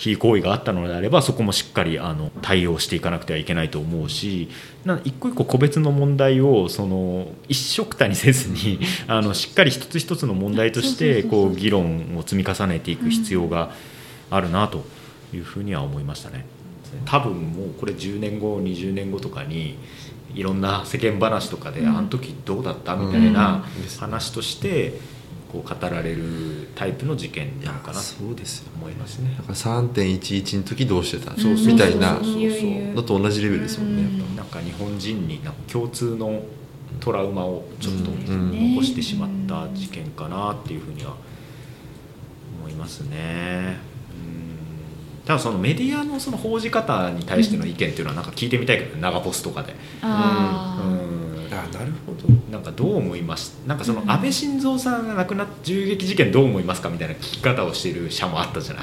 非行為があったのであればそこもしっかりあの対応していかなくてはいけないと思うし一個一個個別の問題をその一緒くたにせずに <laughs> あのしっかり一つ一つの問題としてこう議論を積み重ねていく必要があるなというふうには思いましたね。多分もうこれ10年後20年後とかにいろんな世間話とかで、あの時どうだった？みたいな話として、こう語られるタイプの事件なのかなと思いますね。だから3.11の時どうしてた？みたいな。のと同じレベルですもんね、なんか日本人になんか共通のトラウマをちょっとうん。残してしまった事件かなっていうふうには思いますね。うん。ただそのメディアのその報じ方に対しての意見っていうのはなんか聞いてみたいけどね。長ポスとかで。あー。うんあなるほど。なんかどう思います？なんかそのうん。安倍晋三さんが亡くなっ銃撃事件どう思いますかみたいな聞き方をしている社もあったじゃな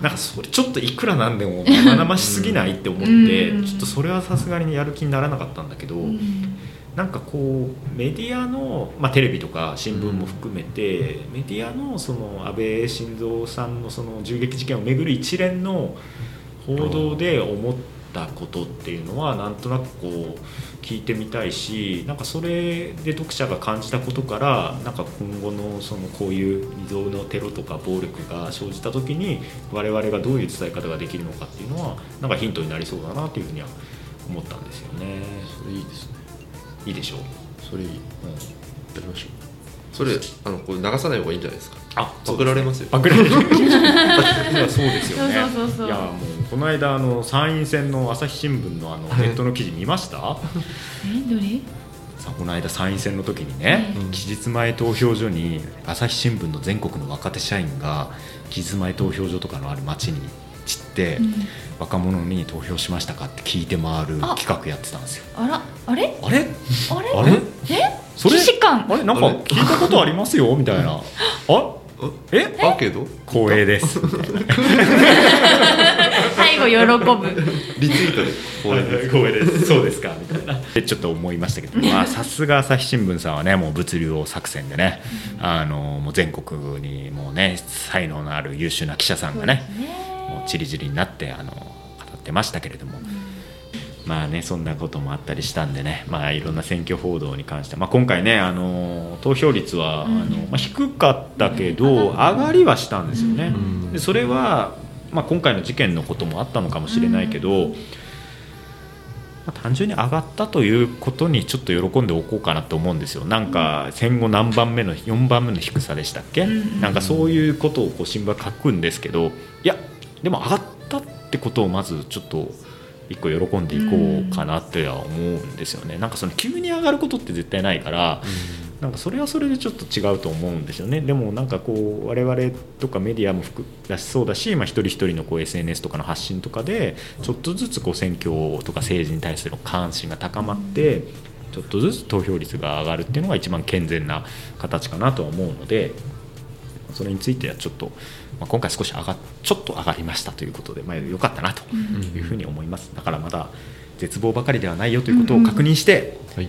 い？なんかそれちょっといくらなんでも生々しすぎないって思ってうん。ちょっとそれはさすがにやる気にならなかったんだけどうん。なんかこうメディアの、まあ、テレビとか新聞も含めてメディアのその安倍晋三さんのその銃撃事件をめぐる一連の報道で思ったことっていうのはなんとなくこう聞いてみたいしなんかそれで読者が感じたことからなんか今後のそのこういう未曾有のテロとか暴力が生じた時に我々がどういう伝え方ができるのかっていうのはなんかヒントになりそうだなというふうには思ったんですよね。それいいですね。いいでしょう、それいい。やうん。りましょう。それあのこれ流さない方がいいんじゃないですか？あパクられますよ。パクられる <laughs> いやそうですよね。そうそうそうそう。いやもうこの間あの参院選の朝日新聞のあのネットの記事見ました？えどれ？さあこの間参院選の時にね、うん。期日前投票所に朝日新聞の全国の若手社員が期日前投票所とかのある町に散って、うん。若者に投票しましたかって聞いて回るあ。企画やってたんですよ。あらあれ？あれ？あれ？あれ？え？それ？あれ？なんか聞いたことありますよみたいな。あ？え？だけど光栄です <laughs> 最後喜ぶ。リツイートでこれ光栄です。そうですかみたいな。<laughs> でちょっと思いましたけどまあさすが朝日新聞さんはねもう物流作戦でねあのもう全国にもうね才能のある優秀な記者さんがねもうちりぢりになってあの語ってましたけれども、まあねそんなこともあったりしたんでねまあいろんな選挙報道に関して、まあ、今回ねあの投票率は、うん。あのまあ、低かったけど上がりはしたんですよね。ん。でそれは、まあ、今回の事件のこともあったのかもしれないけど、まあ単純に上がったということにちょっと喜んでおこうかなと思うんですよ。なんか戦後何番目の4番目の低さでしたっけ、うん。なんかそういうことをこう新聞は書くんですけどいやでも上がったってことをまずちょっと一個喜んでいこうかなっては思うんですよね、なんかその急に上がることって絶対ないから、なんかそれはそれでちょっと違うと思うんですよね。でもなんかこう我々とかメディアも含だしそうだし、まあ、一人一人のこう SNS とかの発信とかでちょっとずつこう選挙とか政治に対する関心が高まってちょっとずつ投票率が上がるっていうのが一番健全な形かなとは思うのでそれについてはちょっと、まあ、今回少し上がちょっと上がりましたということで、まあ、よかったなというふうに思います。だからまだ絶望ばかりではないよということを確認して、はい。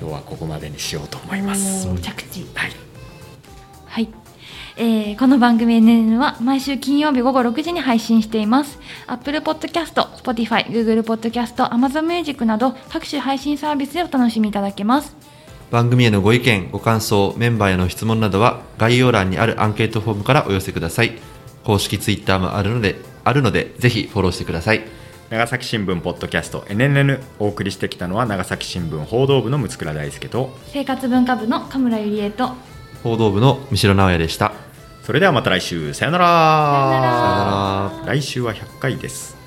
今日はここまでにしようと思います。着地。はい。はい、えーこの番組 NN は毎週金曜日午後6時に配信しています。Apple Podcast、Spotify、Google Podcast、Amazon Music など各種配信サービスでお楽しみいただけます。番組へのご意見ご感想メンバーへの質問などは概要欄にあるアンケートフォームからお寄せください。公式ツイッターもあるのであるのでぜひフォローしてください長崎新聞ポッドキャスト NNN お送りしてきたのは長崎新聞報道部の六倉大輔と生活文化部の神村ゆりえと報道部の三代直也でした。それではまた来週さよなら。さよなら。さよなら。来週は100回です